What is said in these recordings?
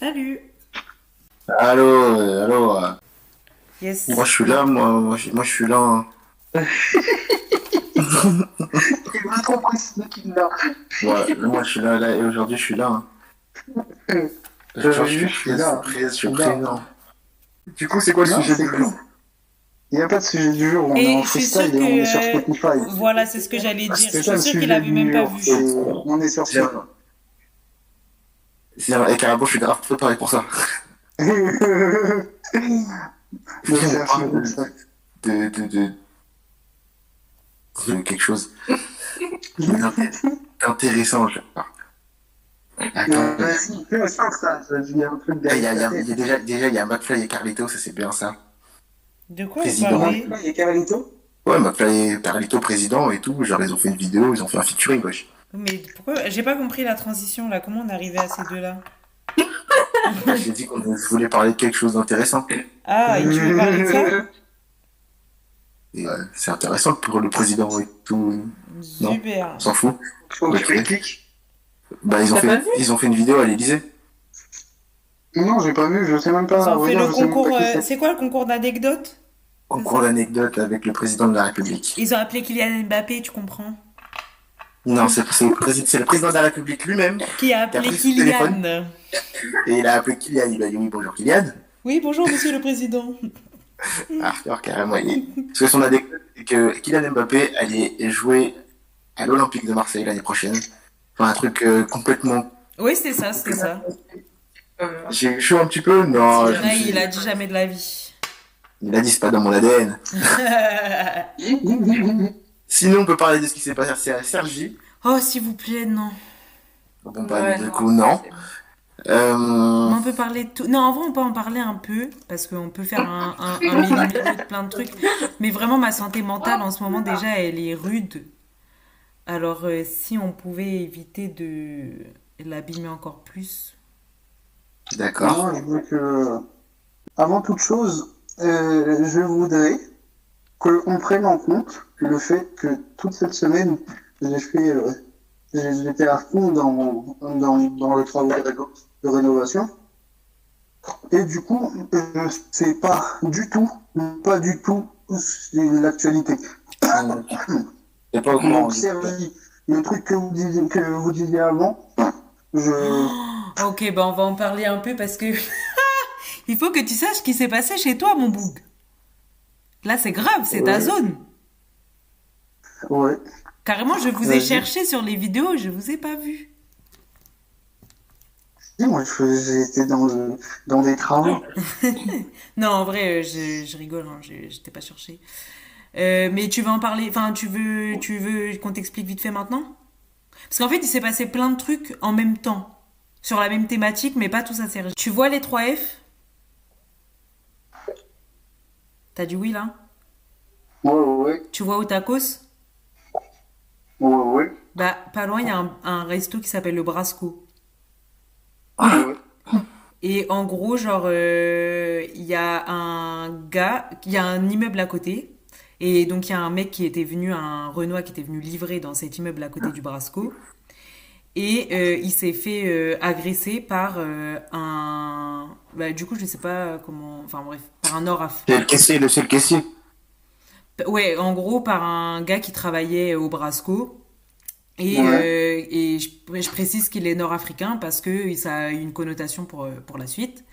Salut. Allô, euh, allô. euh, Yes. Moi je suis là, moi, moi, je, moi, je suis là. hein. Il veut trop préciser qu'il l'a. Ouais, moi je suis là, là et aujourd'hui je suis là. hein. Aujourd'hui, je suis là. Je suis Je présent. Du coup, c'est quoi le sujet du jour? Il n'y a pas de sujet du jour, on Et est en freestyle et on est sur euh, Spotify. voilà, c'est ce que j'allais dire. C'est Je suis sûre qu'il sujet avait du même pas vu. On est sur un- Et carrément, je suis grave préparé pour ça. On parle comme de, ça. de, de, de, de quelque chose d'inté- d'intéressant. je- Attends, ça. Il y a un truc il y a, il y a- derrière. il y a déjà, déjà, il y a McFly et Carlito, ça c'est bien ça. De quoi Président. parlez Il y a Carlito? Ouais, McFly et Carlito président et tout, genre ils ont fait une vidéo, ils ont fait un featuring, wesh. Mais pourquoi J'ai pas compris la transition là. Comment on est arrivé à ces deux-là J'ai dit qu'on voulait parler de quelque chose d'intéressant. Ah, et tu veux parler de ça euh, c'est intéressant pour le président et tout, Non. Super. on s'en fout. Faut. Bah, ils ont, fait, ils ont fait une vidéo à l'Elysée. Non, j'ai pas vu, je sais même pas. Fait le concours. euh, c'est. Quoi le concours d'anecdotes? En C'est cours ça. d'anecdote avec le président de la République. Ils ont appelé Kylian Mbappé, tu comprends? Non, c'est c'est le, président- c'est le président de la République lui-même. Qui a appelé Kylian Et il a appelé Kylian. Il a dit oui, bonjour Kylian. Oui, bonjour monsieur le président. Ah, alors, carrément. il- Parce que son anecdote, c'est que Kylian Mbappé allait jouer à l'Olympique de Marseille l'année prochaine. Enfin, un truc euh, complètement. Oui, c'était ça, c'était ça. J'ai eu chaud un petit peu Non. je il a dit jamais de la vie. il a dit c'est pas dans mon ADN. Sinon, on peut parler de ce qui s'est passé à Sergi. oh, s'il vous plaît, non. Bon, bah, Ouais, du non, coup, non. Euh, On peut parler de tout. Non, en vrai, on peut en parler un peu, parce qu'on peut faire un, un, un mini de plein de trucs. Mais vraiment, ma santé mentale, en ce moment, déjà, elle est rude. Alors, euh, si on pouvait éviter de l'abîmer encore plus. D'accord. Non, je veux que. Avant toute chose, euh, je voudrais qu'on prenne en compte le fait que toute cette semaine, j'ai fait. euh, j'ai- J'étais à fond dans, dans, dans le travail de réno- de rénovation. Et du coup, je sais pas du tout, pas du tout l'actualité. C'est pas le truc que vous disiez, que vous disiez avant, je. Ok, bah on va en parler un peu parce que il faut que tu saches ce qui s'est passé chez toi, mon boug. Là, c'est grave, c'est ta zone. Ouais. Carrément, je vous ai cherché sur les vidéos, je vous ai pas vu. Moi, j'étais dans, le- dans des travaux. Non, en vrai, euh, je, je rigole, hein, je, je t'ai pas cherché. Euh, mais tu veux en parler, enfin, tu veux, tu veux qu'on t'explique vite fait maintenant? Parce qu'en fait, il s'est passé plein de trucs en même temps, sur la même thématique, mais pas tous Sergi. Tu vois les 3 F? T'as dit oui là? Ouais, ouais, Tu vois Otakos? Ouais, ouais. Bah, pas loin, il y a un, un resto qui s'appelle le Brasco. ouais. ouais. Et en gros, genre, euh, il y a un gars, il y a un immeuble à côté. Et donc, il y a un mec qui était venu, un Renoir qui était venu livrer dans cet immeuble à côté du Brasco. Et euh, il s'est fait euh, agresser par un. Bah, du coup, je sais pas comment. Enfin, bref, par un Nord-Af. C'est le caissier, le caissier. Ouais, en gros, par un gars qui travaillait au Brasco. Et, Ouais. euh, et je, je précise qu'il est nord-africain parce que ça a une connotation pour, euh, pour la suite.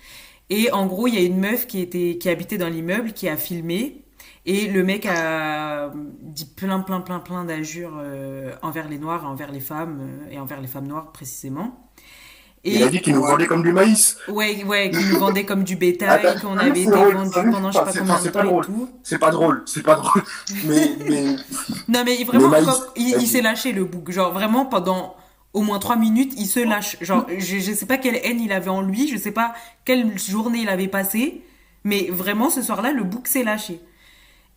Et en gros, il y a une meuf qui, était, qui habitait dans l'immeuble qui a filmé. Et le mec a dit plein, plein, plein, plein d'injures euh, envers les Noirs, envers les femmes, euh, et envers les femmes noires précisément. Et Il a dit qu'il nous vendait comme du maïs. ouais, ouais, qu'il nous vendait comme du bétail, Attends, qu'on avait été vendu pendant je sais pas combien de temps et tout. C'est pas drôle, c'est pas drôle. Mais, mais Non, mais vraiment, maïs, quand- il, s'est lâché le bouc. Genre, vraiment, pendant au moins trois minutes, il se lâche. Genre, je, je sais pas quelle haine il avait en lui, je sais pas quelle journée il avait passé, mais vraiment, ce soir-là, le bouc s'est lâché.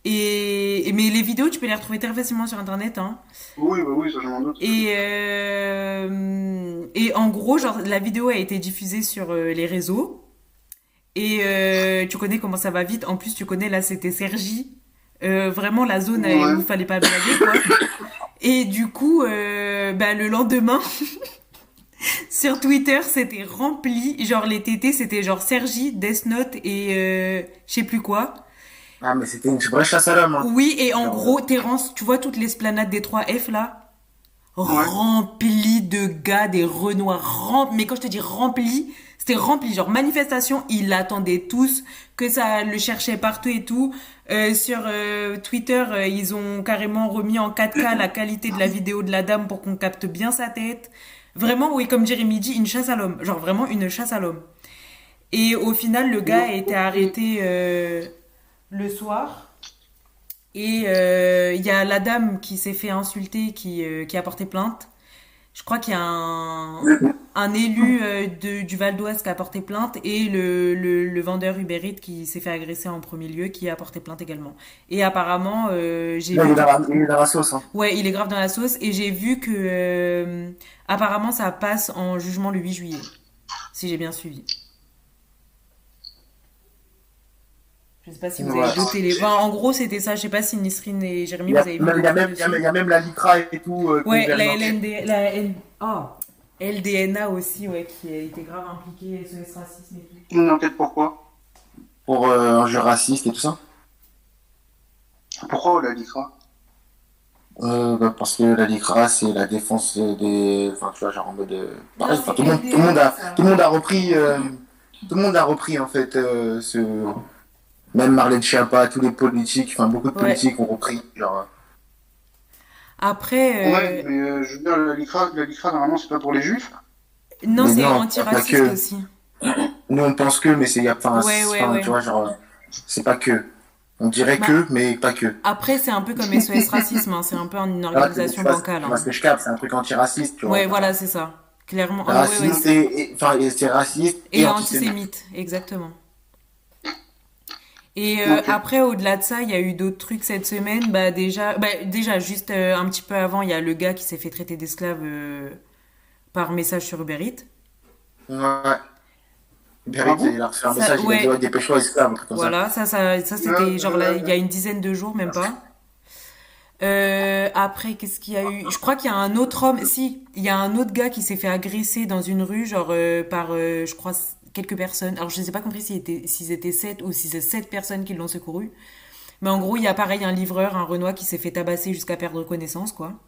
Et, et- mais les vidéos, tu peux les retrouver très facilement sur Internet, hein. Oui, bah oui, ça, je m'en doute. Et, euh, et en gros, genre, la vidéo a été diffusée sur euh, les réseaux. Et euh, tu connais comment ça va vite. En plus, tu connais, là, c'était Sergi. Euh, vraiment, la zone Ouais. où il fallait pas blaguer, quoi. Et du coup, euh, bah, le lendemain, Sur Twitter, c'était rempli. Genre, les TT, c'était genre Sergi, Death Note et euh, je sais plus quoi. Ah, mais c'était une vraie chasse à l'homme. Hein. Oui, et en gros, Terence, tu vois toute l'esplanade des 3F là? Remplie de gars, des renoirs, remplis. Mais quand je te dis rempli, c'était rempli. Genre, manifestation, ils l'attendaient tous, que ça le cherchait partout et tout. Euh, sur euh, Twitter, euh, ils ont carrément remis en 4K la qualité de la vidéo de la dame pour qu'on capte bien sa tête. Vraiment, oui, comme Jérémy dit, une chasse à l'homme. Genre, vraiment une chasse à l'homme. Et au final, le gars a été arrêté euh, le soir. Et euh, il y a la dame qui s'est fait insulter, qui, euh, qui a porté plainte. Je crois qu'il y a un, un élu euh, de, du Val d'Oise qui a porté plainte et le, le, le vendeur Uber Eats qui s'est fait agresser en premier lieu qui a porté plainte également. Et apparemment, euh, j'ai vu... il est dans la- il est dans la sauce. Hein. Ouais, il est grave dans la sauce et j'ai vu que euh, apparemment ça passe en jugement le 8 juillet, si j'ai bien suivi. Je sais pas si vous avez Ouais. d'autres télé. Enfin, en gros, c'était ça. Je sais pas si Nisrine et Jérémy vous avez vu il y a même, y a y a la LICRA et tout. euh, Ouais, la. LND, la oh, LDNA aussi, ouais, qui a été grave impliquée, SOS Racisme et tout. Une enquête pourquoi Pour euh, un jeu raciste et tout ça. Pourquoi la LICRA Euh, bah, parce que la LICRA, c'est la défense des. Enfin, tu vois, genre en mode. euh, pareil, Non, enfin, c'est tout, le monde, tout, le monde a, tout le monde a repris. euh, tout le monde a repris, en fait, euh, ce. Même Marlène Schiappa, tous les politiques, enfin, beaucoup de Ouais. politiques ont repris. Genre. Après, euh, Ouais, mais euh, je veux dire, la LICRA, la LICRA normalement, c'est pas pour les juifs. non, c'est antiraciste que. aussi. Nous, on pense que, mais c'est. y a- Enfin, Ouais, enfin, ouais. tu vois, genre. C'est pas que. On dirait Bah, que, mais pas que. Après, c'est un peu comme SOS Racisme, hein, c'est un peu une Ah, organisation bancale. Hein. ce que je capte, c'est un truc antiraciste, tu vois. Ouais, voilà, c'est ça. Clairement. Ah, ouais, ouais, Raciste c'est- et, et- enfin, et c'est raciste et, Et antisémite. antisémite, exactement. Et euh, après, au-delà de ça, il y a eu d'autres trucs cette semaine. Bah déjà, bah, déjà juste euh, un petit peu avant, il y a le gars qui s'est fait traiter d'esclave euh, par message sur Uber Eats. Ouais. Berit, Ah bon il a reçu un Ça, message, il a ouais. dit ouais, dépêche-toi, esclave, un truc comme ça. Voilà, ça, ça, ça c'était Ouais, genre ouais, là, ouais. il y a une dizaine de jours, même pas. Euh, après, qu'est-ce qu'il y a eu? Je crois qu'il y a un autre homme. Si, il y a un autre gars qui s'est fait agresser dans une rue, genre euh, par, euh, je crois, quelques personnes. Alors, je ne sais pas compris s'ils étaient, s'ils étaient sept ou si c'est sept personnes qui l'ont secouru. Mais en gros, il y a pareil un livreur, un Renoir qui s'est fait tabasser jusqu'à perdre connaissance, quoi.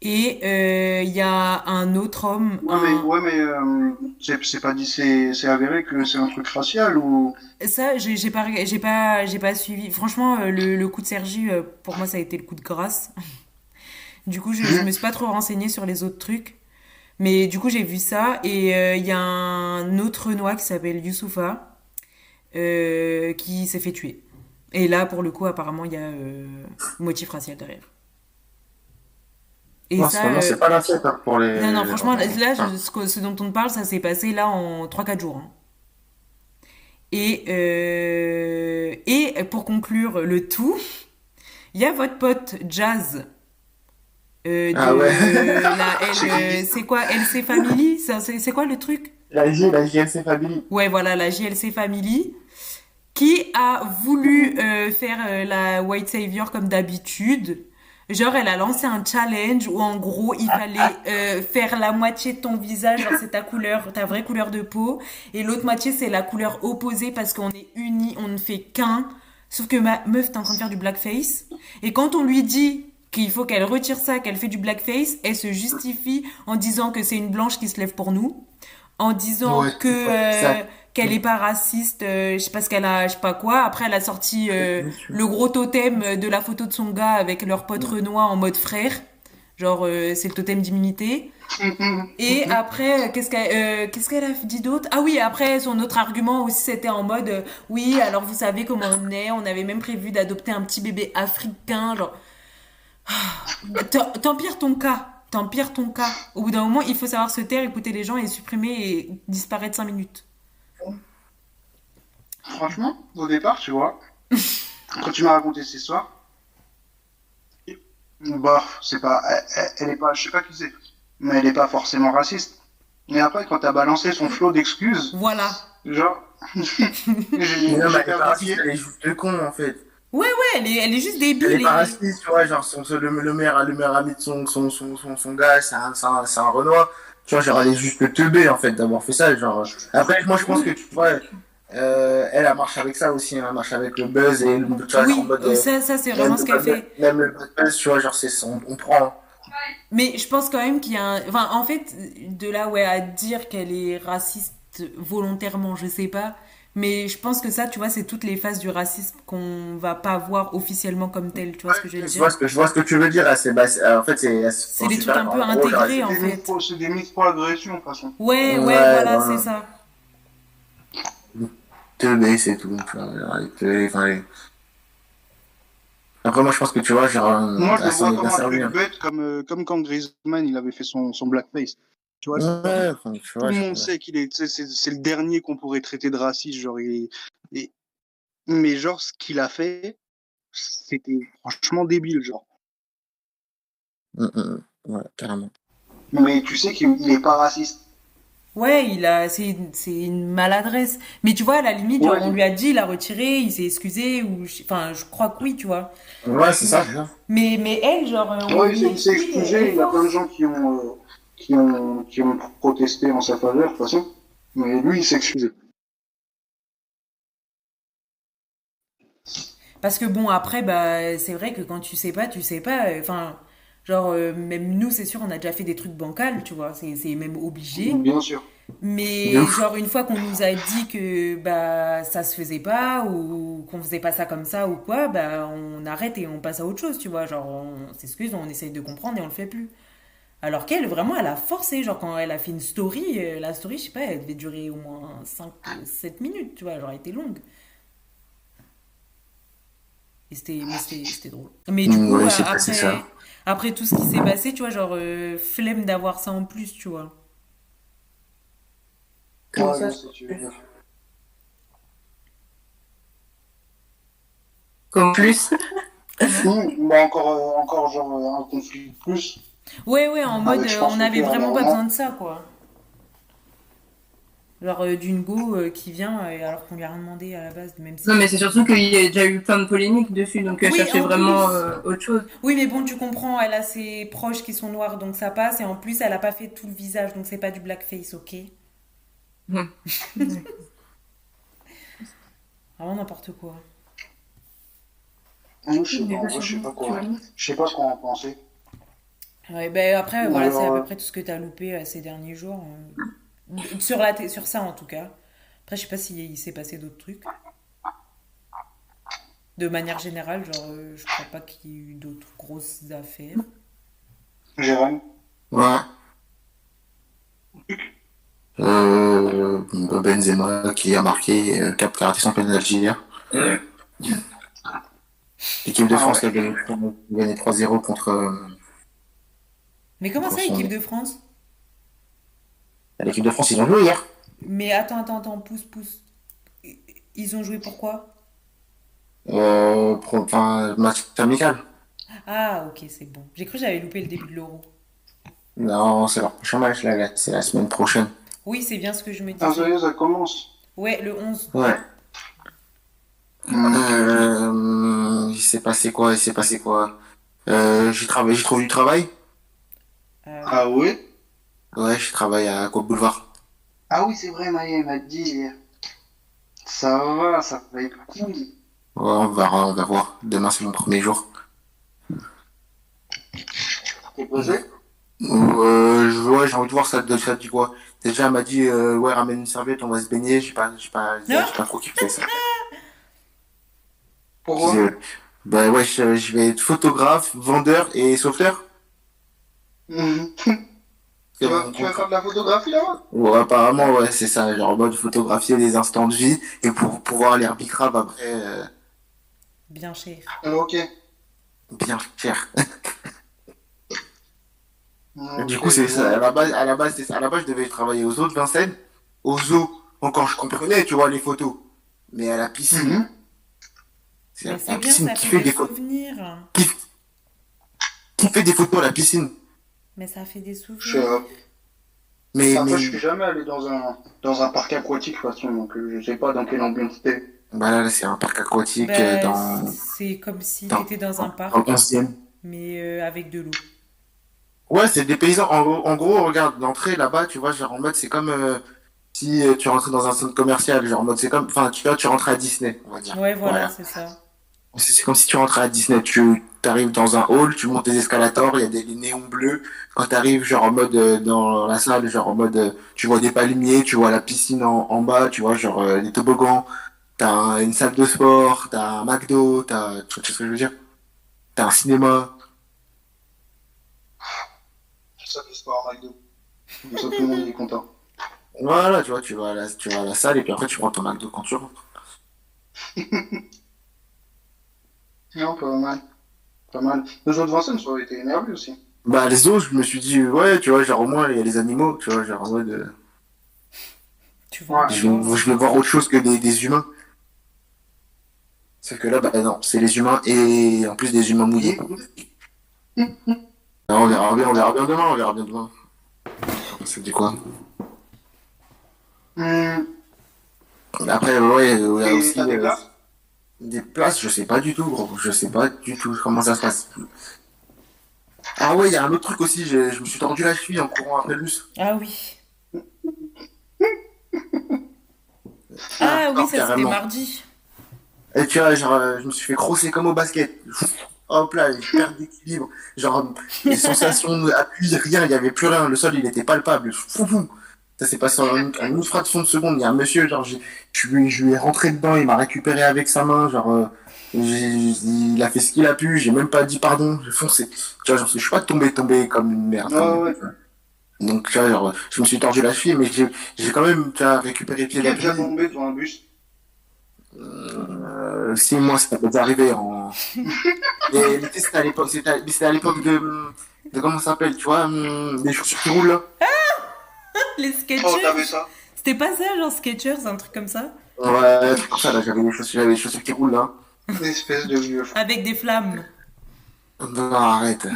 Et euh, il y a un autre homme, Ouais, mais, ouais, mais euh, c'est c'est pas dit, c'est c'est avéré que c'est un truc racial ou. Ça, j'ai j'ai pas, j'ai pas, j'ai pas suivi. Franchement, euh, le, le coup de Sergi, pour moi, ça a été le coup de grâce. Du coup, je, je me suis pas trop renseignée sur les autres trucs. Mais du coup, j'ai vu ça. Et euh, il y a un autre Renoir qui s'appelle Youssoufa, euh, qui s'est fait tuer. Et là, pour le coup, apparemment, il y a euh, motif racial derrière. Et Non, ça, c'est pas, la fête hein, pour les. non, non, franchement, là, là, je- ce, ce dont on parle, ça s'est passé là en 3-4 jours. hein. Et, euh, et pour conclure le tout, il y a votre pote Jazz. Euh, de Ah ouais. L, euh, c'est quoi LC Family? C'est quoi le truc? La J, la JLC Family. Ouais, voilà, la JLC Family, qui a voulu euh, faire la White Savior comme d'habitude? Genre, elle a lancé un challenge où en gros, il fallait faire la moitié de ton visage, c'est ta couleur, ta vraie couleur de peau, et l'autre moitié c'est la couleur opposée parce qu'on est unis, on ne fait qu'un. Sauf que ma meuf est en train de faire du blackface, et quand on lui dit qu'il faut qu'elle retire ça, qu'elle fait du blackface, elle se justifie en disant que c'est une blanche qui se lève pour nous, en disant Ouais, que ouais, euh, qu'elle est pas raciste, euh, je sais pas ce qu'elle a, je sais pas quoi. Après, elle a sorti euh, le gros totem de la photo de son gars avec leur pote Renoir en mode frère. Genre, euh, c'est le totem d'immunité. Et après, euh, qu'est-ce qu'elle euh, qu'est-ce qu'elle a dit d'autre? Ah oui, après, son autre argument aussi, c'était en mode euh, Oui, alors vous savez comment on est, on avait même prévu d'adopter un petit bébé africain. Genre, t'empires ton cas. T'empires ton cas. Au bout d'un moment, il faut savoir se taire, écouter les gens et supprimer et disparaître 5 minutes. Franchement, au départ, tu vois, quand tu m'as raconté cette histoire, bah, c'est pas, elle, est pas, je sais pas qui c'est, mais elle est pas forcément raciste. Mais après, quand t'as balancé son flot d'excuses, Voilà. genre, j'ai non, mais j'ai elle est pas perdu raciste, pied. elle est juste de con, en fait. Ouais, elle est, elle est juste débile. Elle est pas raciste, tu vois, genre, son, son- le, le, meilleur, le meilleur ami de son, son, son, son, son gars, c'est un, un, un Renoir. tu vois, genre, elle est juste teubée, en fait, d'avoir fait ça. Genre, après, moi, je pense que, tu vois, euh, elle, a marché avec ça aussi, hein, elle marche avec le buzz et le tu vois, Oui, en mode, euh, ça, ça c'est vraiment ce qu'elle le- fait. même le buzz, tu vois, genre, c'est son, on prend. Mais je pense quand même qu'il y a un... Enfin, en fait, de là, ouais, à dire qu'elle est raciste volontairement, je sais pas. Mais je pense que ça, tu vois, c'est toutes les phases du racisme qu'on va pas voir officiellement comme telles. Tu vois ce que je veux Je vois dire ce que, je vois ce que tu veux dire, là, c'est, bah, c'est- en fait, c'est, C'est des trucs un peu intégrés, en C'est des fait. C'est des micro-agressions, de toute façon. Ouais, ouais, Ouais, voilà, voilà. c'est ça. teubée, c'est tout, enfin, Après, moi, je pense que, tu vois, genre, Moi, je elle le vois comme un truc bête, comme, euh, comme quand Griezmann, il avait fait son, son blackface. Tu vois, Ouais, enfin, tu tout le monde sait qu'il est, c'est le dernier qu'on pourrait traiter de raciste, genre, il mais genre, ce qu'il a fait, c'était franchement débile, genre. Hum, hum, hum. Ouais, carrément. Mais tu sais qu'il il est pas raciste. Ouais, il a, c'est une, c'est une maladresse. Mais tu vois, à la limite, genre, on lui a dit, il a retiré, il s'est excusé, ou, je- enfin, je crois que oui, tu vois. Ouais, c'est ça. Mais, mais elle, genre, Ouais, il s'est- excusé, il y a plein de gens qui ont, euh, qui ont, qui ont protesté en sa faveur, de toute façon. Mais lui, il excusé. Parce que bon, après, bah, c'est vrai que quand tu sais pas, tu sais pas. Enfin, genre, euh, même nous, c'est sûr, on a déjà fait des trucs bancals, tu vois, c'est, même obligé. Bien sûr. Mais genre, une fois qu'on nous a dit que bah, ça se faisait pas, ou qu'on faisait pas ça comme ça, ou quoi, bah, on arrête et on passe à autre chose, tu vois. Genre, on s'excuse, on essaye de comprendre et on le fait plus. Alors qu'elle, vraiment, elle a forcé. Genre, quand elle a fait une story, euh, la story, je sais pas, elle devait durer au moins 5-7 minutes, tu vois, genre, elle était longue. Et c'était, mais c'était, c'était drôle. Mais du coup, ouais, euh, après, ça. après tout ce qui s'est passé, tu vois, genre, euh, flemme d'avoir ça en plus, tu vois. Comment ça je sais, tu veux dire. Comme plus bah encore, euh, encore genre un conflit de plus. Ouais, ouais, en mode, Ah, euh, pense on n'avait vraiment pas besoin de ça, quoi. Genre euh, d'une go euh, qui vient euh, alors qu'on lui a rien demandé à la base, même si... Non, mais c'est surtout qu'il y a déjà eu plein de polémiques dessus, donc elle Oui, cherchait en vraiment euh, autre chose. Oui, mais bon, tu comprends, elle a ses proches qui sont noirs, donc ça passe, et en plus, elle a pas fait tout le visage, donc c'est pas du blackface, ok? Mhm. Vraiment n'importe quoi. Moi, je sais pas, je sais pas quoi. Je sais pas quoi en penser. Ouais, ben après, voilà, c'est à peu près tout ce que t'as loupé euh, ces derniers jours. euh, sur, la sur ça, en tout cas. Après, je sais pas s'il s'est passé d'autres trucs. De manière générale, genre, euh, je crois pas qu'il y ait eu d'autres grosses affaires. Jérôme Ouais. Euh, Benzema qui a marqué, euh, qui a raté son penalty hier. L'équipe de Ah France ouais. qui a gagné, qui a gagné 3-0 contre euh, Mais comment ça, équipe de France? L'équipe de France. Ils ont joué hier. Mais attends, attends, attends, pousse, pousse. Ils ont joué pourquoi Euh, pro- enfin, match amical. Ah, ok, c'est bon. J'ai cru que j'avais loupé le début de l'euro. Non, c'est leur prochain match, là. C'est la semaine prochaine. Oui, c'est bien ce que je me Ah, y disais. est, ça commence. Ouais, le 11. Ouais. Euh, il s'est passé quoi? Il s'est passé quoi? Euh, j'ai trouvé du travail. Euh, Ah oui Ouais, je travaille à Côte Boulevard. Ah oui, c'est vrai, Maïa m'a dit. Ça va, ça va être cool. Ouais, on va, on va voir. Demain, c'est mon premier jour. T'es posé? Euh, je- ouais, j'ai envie de voir ça, ça dit quoi. Déjà, elle m'a dit, euh, ouais, ramène une serviette, on va se baigner. J'ai pas, j'ai pas, pas trop kiffé ça. Pourquoi? Je- bah ouais, je, je vais être photographe, vendeur et sauveteur. Mhm. tu, vas, tu vas faire de la photographie là-bas? Ouais, apparemment, ouais, c'est ça. Genre, en mode photographier des instants de vie et pour pouvoir les bicrave après, euh, bien cher. Ok. bien cher. Du coup, c'est ça. À la base, à la base, c'est ça. À la base, je devais travailler aux eaux de Vincennes. Aux eaux, encore, je comprenais, tu vois, les photos. Mais à la piscine, Mhm. c'est Mais la, c'est la bien, piscine ça qui fait fait des des photos. souvenirs. Qui fait des photos à la piscine. Mais ça fait des Je souvenirs. pas. Mais, Après, mais, je suis jamais allé dans un, dans un parc aquatique, de toute façon, donc euh, je sais pas dans quelle ambiance c'était. bah là, c'est un parc aquatique Bah, euh, dans, c'est comme si dans- t'étais dans un dans parc, le 11e. mais euh, avec de l'eau. Ouais, c'est des paysans. En, gros- en gros, regarde, l'entrée là-bas, tu vois, genre en mode, c'est comme euh, si tu rentrais dans un centre commercial. Genre en mode, c'est comme, enfin, tu vois, tu rentrais à Disney, on va dire. Ouais, voilà, Voilà. c'est ça. C'est c'est comme si tu rentrais à Disney. Tu arrives dans un hall, tu montes des escalators, il y a des, des néons bleus. Quand tu arrives, genre en mode euh, dans la salle, genre en mode, euh, tu vois des palmiers, tu vois la piscine en, en bas, tu vois, genre euh, les toboggans. T'as un- une salle de sport, t'as un McDo, t'as, tu vois ce que je veux dire? T'as un cinéma. Ça fait sport à McDo. Comme ça, tout le monde est content. Voilà, tu vois, tu vas à la, tu vas à la salle et puis après tu prends ton McDo quand tu rentres. Non, pas mal. Pas mal. Jeu de Vincennes, ça aurait été énervé aussi. Bah, les zoos, je me suis dit, ouais, tu vois, genre au moins il y a les animaux, tu vois, genre en mode, euh, Tu vois. Ouais. je, vais voir autre chose que des, des humains. Sauf que là, bah non, c'est les humains et en plus des humains mouillés. Alors, on verra bien, on verra bien demain, on verra bien demain. Ça dit quoi Hum, Après, ouais, Et aussi des places je sais pas du tout, gros. Je sais pas du tout comment ça se passe. Ah ouais, il y a un autre truc aussi, je, je me suis tordu la cheville en courant après le bus. Ah oui. Ah oui, non, ça c'était mardi. Et tu vois, genre, je me suis fait crosser comme au basket. Hop là, je perds d'équilibre. Genre, les sensations d'appui, rien, il n'y avait plus rien. Le sol, il était palpable. Fou, fou. Ça s'est passé en une, en une fraction de seconde. Il y a un monsieur, genre, j'ai- je lui, je lui ai rentré dedans, il m'a récupéré avec sa main. Genre, euh, il a fait ce qu'il a pu. J'ai même pas dit pardon. J'ai foncé. Tu vois, genre, je suis pas tombé, tombé comme une merde. Ouais. Donc, tu vois, genre, je me suis tordu la cheville, mais j'ai j'ai quand même, tu vois, récupéré le pied est déjà tombé devant un bus? Euh, si moi ça peut arriver en tu c'était à l'époque c'était à, l'époque de de comment ça s'appelle tu vois hum, des chaussures qui roulent là Les Oh, Skechers. t'avais ça C'était pas ça, genre Skechers, un truc comme ça? Ouais c'est pour ça là j'avais des chaussures j'avais des chaussures qui roulent là Une espèce de vieux. Avec des flammes. non arrête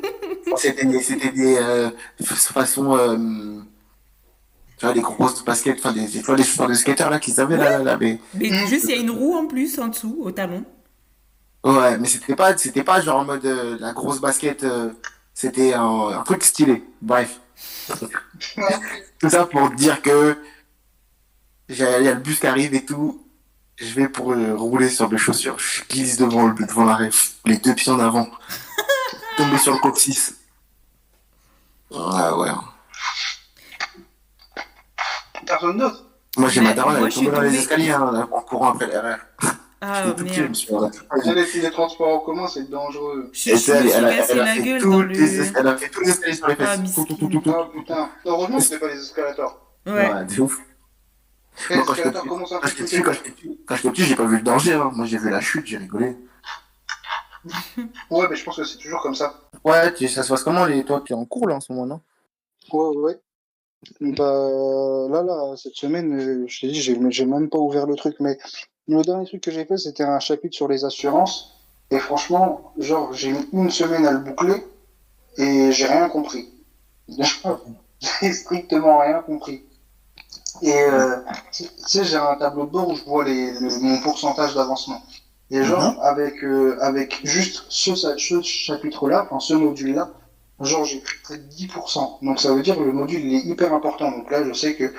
c'était des c'était des euh, façon euh, tu vois les grosses baskets enfin des tu vois les chaussures de skater là qu'ils avaient là, là, là mais Mais Mm. juste, il y a une roue en plus en dessous, au talon. ouais mais c'était pas c'était pas genre en mode euh, la grosse basket euh, c'était un, un truc stylé bref Tout ça pour dire que il y a le bus qui arrive et tout. Je vais pour euh, rouler sur mes chaussures. Je glisse devant le devant l'arrêt, les deux pieds en avant. Tomber sur le coccyx. Ah ouais. D'autre Moi j'ai ma daronne, elle est tombée dans les escaliers hein, en courant après l'erreur. Ah J'étais tout petit, je me merde. suis fait- Les filles des transports en commun, c'est dangereux. Je, elle, suis elle, a- cassé elle a la fait gueule tous les elle a fait tous escaliers sur les Ah, fesses. Tout, tout, tout, tout, tout. Ah putain. Heureusement que c'était pas les escalators. Ouais. Ouais, de ouf. Quand j'étais escalators petit, j'ai pas vu le danger. hein. Moi j'ai vu la chute, j'ai rigolé. Ouais, mais je pense que c'est toujours comme ça. Ouais, tu, ça se passe comment les... Toi, tu es en cours là en ce moment, non? Ouais, ouais. Bah, là, là, cette semaine, euh, je t'ai dit, j'ai même pas ouvert le truc, mais le dernier truc que j'ai fait, c'était un chapitre sur les assurances. Et franchement, genre, j'ai mis une semaine à le boucler et j'ai rien compris. J'ai strictement rien compris. Et euh, tu sais, j'ai un tableau de bord où je vois les, mon pourcentage d'avancement. Et genre, avec, euh, avec juste ce, ce chapitre-là, enfin ce module-là, genre j'ai pris près de 10%. Donc ça veut dire que le module il est hyper important. Donc là, je sais que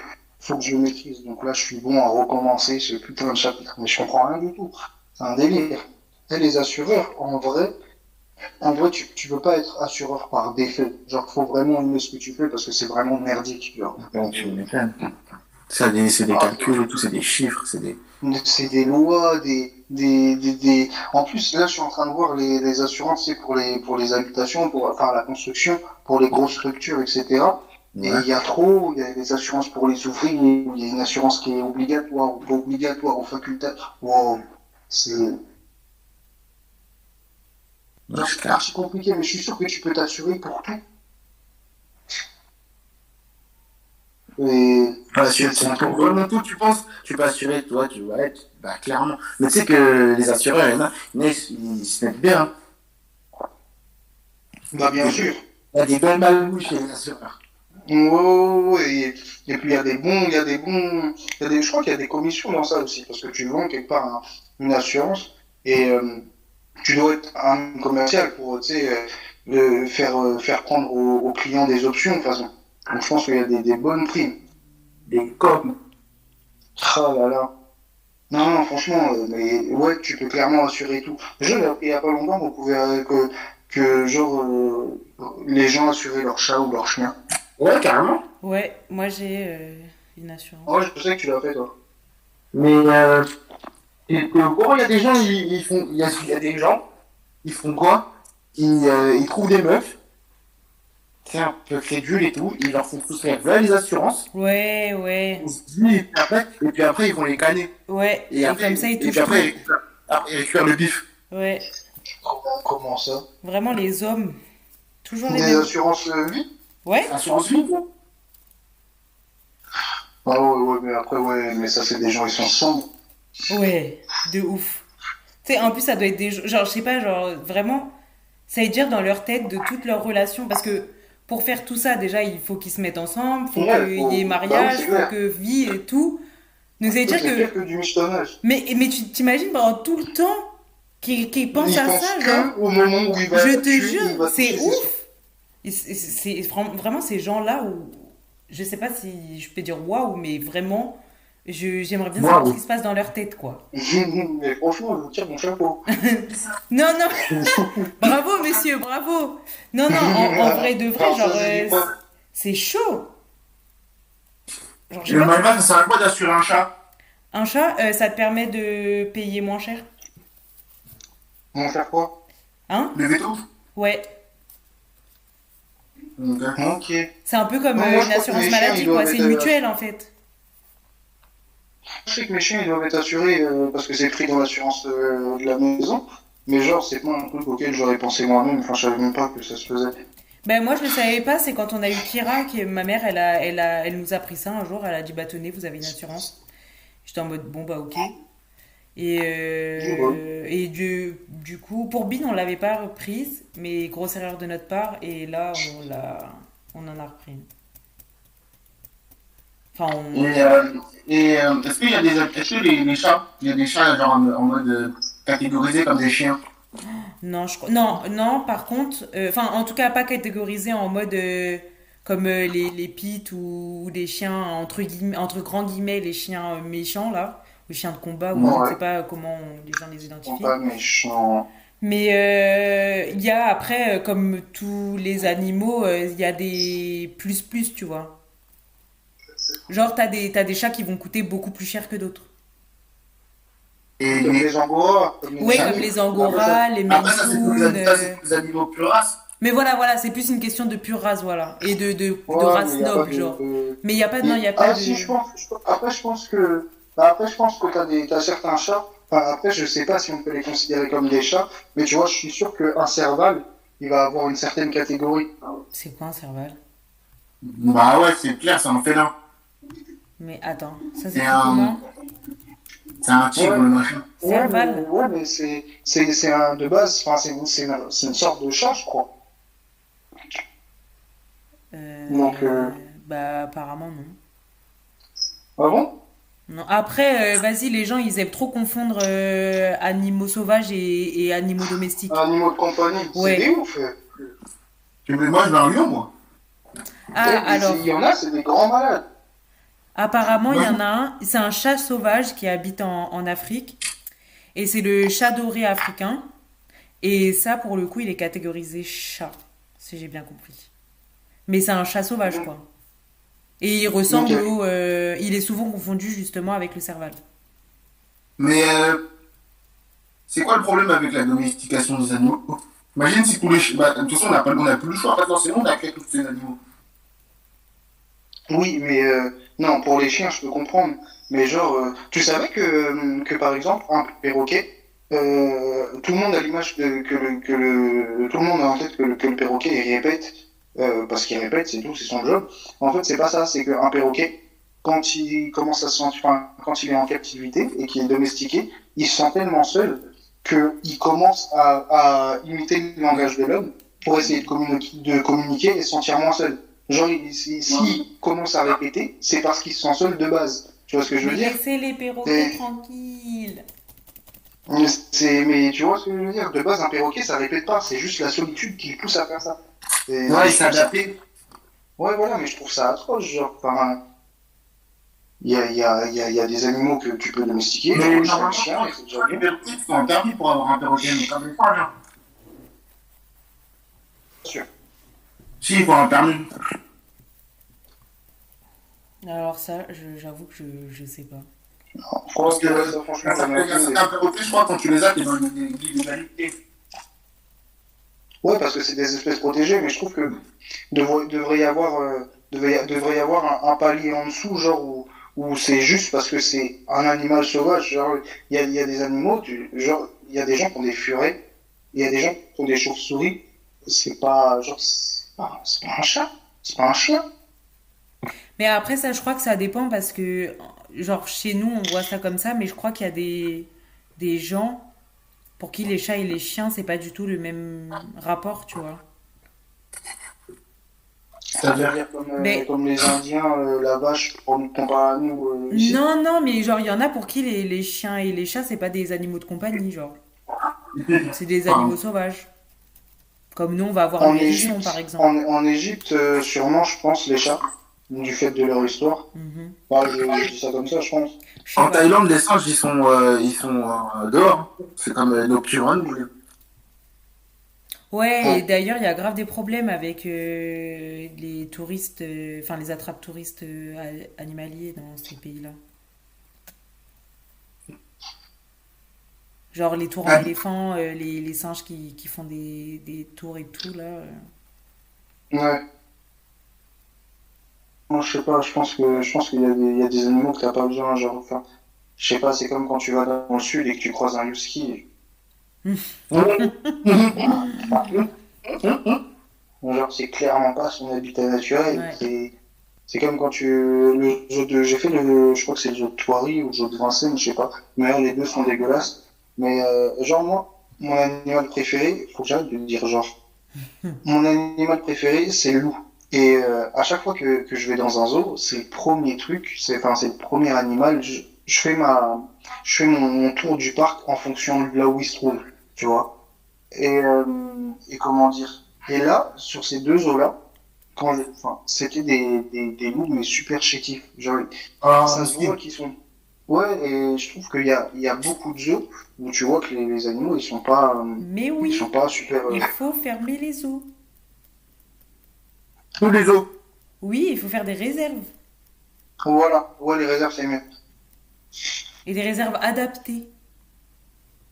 faut que je maîtrise. Donc là, je suis bon à recommencer ce putain de chapitre. Mais je comprends rien du tout. C'est un délire. Et les assureurs, en vrai, en vrai, tu, tu peux pas être assureur par défaut. Genre, faut vraiment aimer ce que tu fais parce que c'est vraiment merdique. Genre. Donc, tu m'étonnes. Ça, des- c'est des calculs et tout, c'est des chiffres, c'est des. C'est des lois, des, des, des, des- En plus, là, je suis en train de voir les, les assurances, c'est pour les, pour les habitations, pour, enfin, la construction, pour les grosses structures, etc. Et il y a trop, il y a des assurances pour les ouvriers, il y a une assurance qui est obligatoire ou pas obligatoire facultative. Wow, c'est c'est archi compliqué, mais je suis sûr que tu peux t'assurer pour tout. Et tu- tu- vraiment tout, tu penses, tu peux assurer, toi, tu vas être, bah, clairement. Mais tu sais que les assureurs, il y en a, ils, se mettent bien. bah, bien sûr. Il y a des belles malbouches les assureurs. Ouais, ouais, ouais, et, puis il y a des bons, il y a des bons, y a des, je crois qu'il y a des commissions dans ça aussi, parce que tu vends quelque part un- une assurance et euh, tu dois être un commercial pour, tu sais, euh, de faire, euh, faire prendre aux, clients des options, de toute façon. Donc, je pense qu'il y a des, bonnes primes. Des coms. Ah là là. Non, non, franchement, euh, mais ouais, tu peux clairement assurer tout. Je il y a pas longtemps, vous pouvez, euh, que, que genre, euh, les gens assuraient leur chat ou leur chien. Ouais, carrément. Ouais, moi j'ai euh, une assurance. Ouais, je sais que tu l'as fait, toi. Mais euh, et que, bon, il y a des gens, ils, ils font, il y a, il y a des gens, ils font quoi? Ils, euh, ils trouvent des meufs, c'est un peu crédule et tout, ils leur font souscrire voilà les assurances, Ouais, ouais, on se dit, et puis après, et puis après ils vont les canner. ouais. Et, Et, après, comme ça, ils et puis touchent après, ils après, ils récupèrent le bif. Ouais, Comment, ça? Vraiment les hommes. Toujours les mêmes. assurances euh, vie Ouais, Assurance vie, quoi. Ah ouais, ouais, mais après, ouais, mais ça, c'est des gens, ils sont sombres. ouais, de ouf. Tu sais, en plus, ça doit être des. Genre, je sais pas, genre, vraiment, ça veut dire dans leur tête de toutes leurs relations. Parce que pour faire tout ça, déjà, il faut qu'ils se mettent ensemble, faut Ouais, qu'il y ait bah oui, mariage, c'est faut que vie et tout. Donc, ça veut dire que. du. Mais, mais tu t'imagines pendant tout le temps qu'ils qu'ils pensent Il à pense ça, genre. au moment où il va Je te jure, c'est ouf. C'est c'est vra- vraiment ces gens-là où je sais pas si je peux dire waouh, mais vraiment, je- j'aimerais bien savoir ce qui se passe dans leur tête, quoi. mais franchement, je vous tire mon chapeau. Non, non, bravo, monsieur, bravo. Non, non, en, en vrai de vrai, genre, euh, c'est chaud. Genre, Le ça sert à quoi d'assurer un chat. Un chat, euh, ça te permet de payer moins cher, va faire quoi? Hein? Le veto Ouais, Ok. c'est un peu comme Non, euh, moi, une assurance maladie, quoi. C'est une euh, mutuelle, en fait. Je sais que mes chiens, ils doivent être assurés euh, parce que c'est pris dans l'assurance euh, de la maison. Mais genre, c'est pas un truc auquel j'aurais pensé moi-même. Enfin, je savais même pas que ça se faisait. Ben moi je le savais pas, c'est quand on a eu Kira que ma mère elle a, elle a, elle nous a pris ça un jour, elle a dit bah tenez vous avez une assurance. J'étais en mode bon bah ok. Et, euh, et du, du coup pour Bin on l'avait pas reprise, mais grosse erreur de notre part et là on l'a, on en a repris. une. Enfin on, Et, euh, et euh, est-ce qu'il y a des est-ce que les, les chats, il y a des chats genre en, en mode catégorisés comme des chiens non je non non par contre, enfin en tout cas pas catégorisé en mode comme les, les pits ou, ou des chiens entre guillemets, entre grands guillemets les chiens méchants là, les chiens de combat ou je ne sais pas comment les gens les identifient. pas méchants. Mais euh, il y a après, euh, comme tous les animaux, euh, il y a des plus plus, tu vois. Genre, t'as des, t'as des chats qui vont coûter beaucoup plus cher que d'autres. Et Comme les- angoras. Chiens. comme les angoras, les c'est pour les animaux plus races. Mais voilà, voilà, c'est plus une question de pure race, voilà. Et de, de, de race noble, pas de- genre. de- Mais il n'y a pas, non, il y a pas ah de... si, je pense, je pense- après je pense que, bah, après je pense que t'as des, t'as certains chats. Enfin, après je sais pas si on peut les considérer comme des chats, mais tu vois, je suis sûr qu'un serval, il va avoir une certaine catégorie. C'est quoi un serval? Bah ouais, c'est clair, c'est un félin. Mais attends, ça C'est c'est un- comment? C'est un tigre, Ouais. le machin. Serval? Ouais, mais, ouais, mais c'est, c'est, c'est un de base, enfin c'est, une- c'est, c'est une sorte de chat, je crois. Euh, Donc, euh, Bah, apparemment, non. Ah bon? Non. Après, euh, vas-y, les gens, ils aiment trop confondre euh, animaux sauvages et, et animaux domestiques. Animaux de compagnie, Ouais. c'est des ouf. euh. Tu veux, moi, je veux un lion, moi. Ah, Et- et alors, Il y en a, c'est des grands malades. apparemment, il y en a un. C'est un chat sauvage qui habite en, en Afrique. Et c'est le chat doré africain. Et ça, pour le coup, il est catégorisé chat, si j'ai bien compris. Mais c'est un chat sauvage, quoi. Et il ressemble au... euh, il est souvent confondu, justement, avec le serval. Mais euh, c'est quoi le problème avec la domestication des animaux? Imagine si tous les chiens. Bah, de toute façon, on n'a pas- on n'a plus le choix. Nous, on a créé tous ces animaux. Oui, mais euh, non, pour les chiens, je peux comprendre. Mais genre, euh, tu savais que, que par exemple, un perroquet, euh, tout le monde a l'image que le, que le, tout le monde a en tête que le, que le perroquet il répète, euh, parce qu'il répète, c'est tout, c'est son job. En fait, c'est pas ça, c'est qu'un perroquet, quand il commence à se sentir, enfin, quand il est en captivité et qu'il est domestiqué, il se sent tellement seul qu'il commence à, à imiter le langage de l'homme pour essayer de communiquer, de communiquer et se sentir moins seul. Genre, il- si- s'il commence à répéter, c'est parce qu'il se sent seul de base. Tu vois ce que je veux dire? Laissez les perroquets Et- tranquilles. Mais Mais tu vois ce que je veux dire? De base, un perroquet, ça répète pas. C'est juste la solitude qui le pousse à faire ça. Et- Ouais, il s'est adapté. Ouais, voilà, mais je trouve ça atroce, genre, enfin... Il y a, il y, a, il y, a, il y a des animaux que tu peux domestiquer, Mais genre le normalement, chien, et c'est déjà Les bien. il faut un permis pour avoir un perroquet, mais quand même pas, là. Sûr. Si, il faut un permis. Alors ça, je- j'avoue que je, je sais pas. Je pense que ça, franchement, ça m'a il certains perroquets, je crois, quand tu les as, t'es dans une illégalité. Ouais, parce que c'est des espèces protégées, mais je trouve que devrait, y avoir, euh, devrait, y avoir un, palier en dessous, genre où, où c'est juste parce que c'est un animal sauvage. Genre, il y a, y a des animaux, genre, il y a des gens qui ont des furets, il y a des gens qui ont des chauves-souris. C'est pas, genre, c'est pas, pas un chat, c'est pas un chien. Mais après ça, je crois que ça dépend parce que, genre, chez nous, on voit ça comme ça, mais je crois qu'il y a des, des gens pour qui les chats et les chiens, c'est pas du tout le même rapport, tu vois. C'est-à-dire comme, euh, Mais- comme les Indiens, euh, la vache, pour nous comparer à nous. euh. Non, non, mais genre, il y en a pour qui les, les chiens et les chats, c'est pas des animaux de compagnie, genre. C'est des animaux sauvages. Comme nous, on va avoir En Égypte, par exemple. En, en Égypte, euh, sûrement, je pense, les chats, du fait de leur histoire. Mhm. Bah, je, je dis ça comme ça, je pense. En. Thaïlande, les singes, ils sont, euh, ils sont euh, dehors. C'est comme euh, nos petits. Ouais, et d'ailleurs, il y a grave des problèmes avec euh, les touristes, enfin les attrapes touristes animaliers dans ces pays-là. Genre les tours en Ah. éléphant, les, les singes qui, qui font des, des tours et tout, là. Ouais. Moi, je sais pas, je pense que je pense qu'il y a des, il y a des animaux que t'as pas besoin, genre, enfin, je sais pas, c'est comme quand tu vas dans le sud et que tu croises un husky. Genre, c'est clairement pas son habitat naturel. Ouais. C'est, c'est comme quand tu, le jeu de, j'ai fait le, je crois que c'est le jeu de Thoiry ou le jeu de Vincennes, je sais pas. Mais les deux sont dégueulasses. Mais, euh, genre, moi, mon animal préféré, faut que j'arrête de dire genre. Mon animal préféré, c'est le loup. Et euh, à chaque fois que, que je vais dans un zoo, c'est le premier truc, c'est enfin c'est le premier animal. Je, je fais ma, je fais mon, mon tour du parc en fonction de là où il se trouve, tu vois. Et euh, et comment dire? Et là, sur ces deux zoos-là, quand je- enfin, c'était des, des, des loups mais super chétifs. Genre, Ah, ça se voit qu'ils sont. Ouais, et je trouve qu'il y a, il y a beaucoup de zoos où tu vois que les, les animaux ils sont pas, euh, Mais ils oui, sont pas super. euh, il faut fermer les eaux. Tous les os. Oui, il faut faire des réserves. Voilà, ouais, les réserves c'est mieux. Et des réserves adaptées.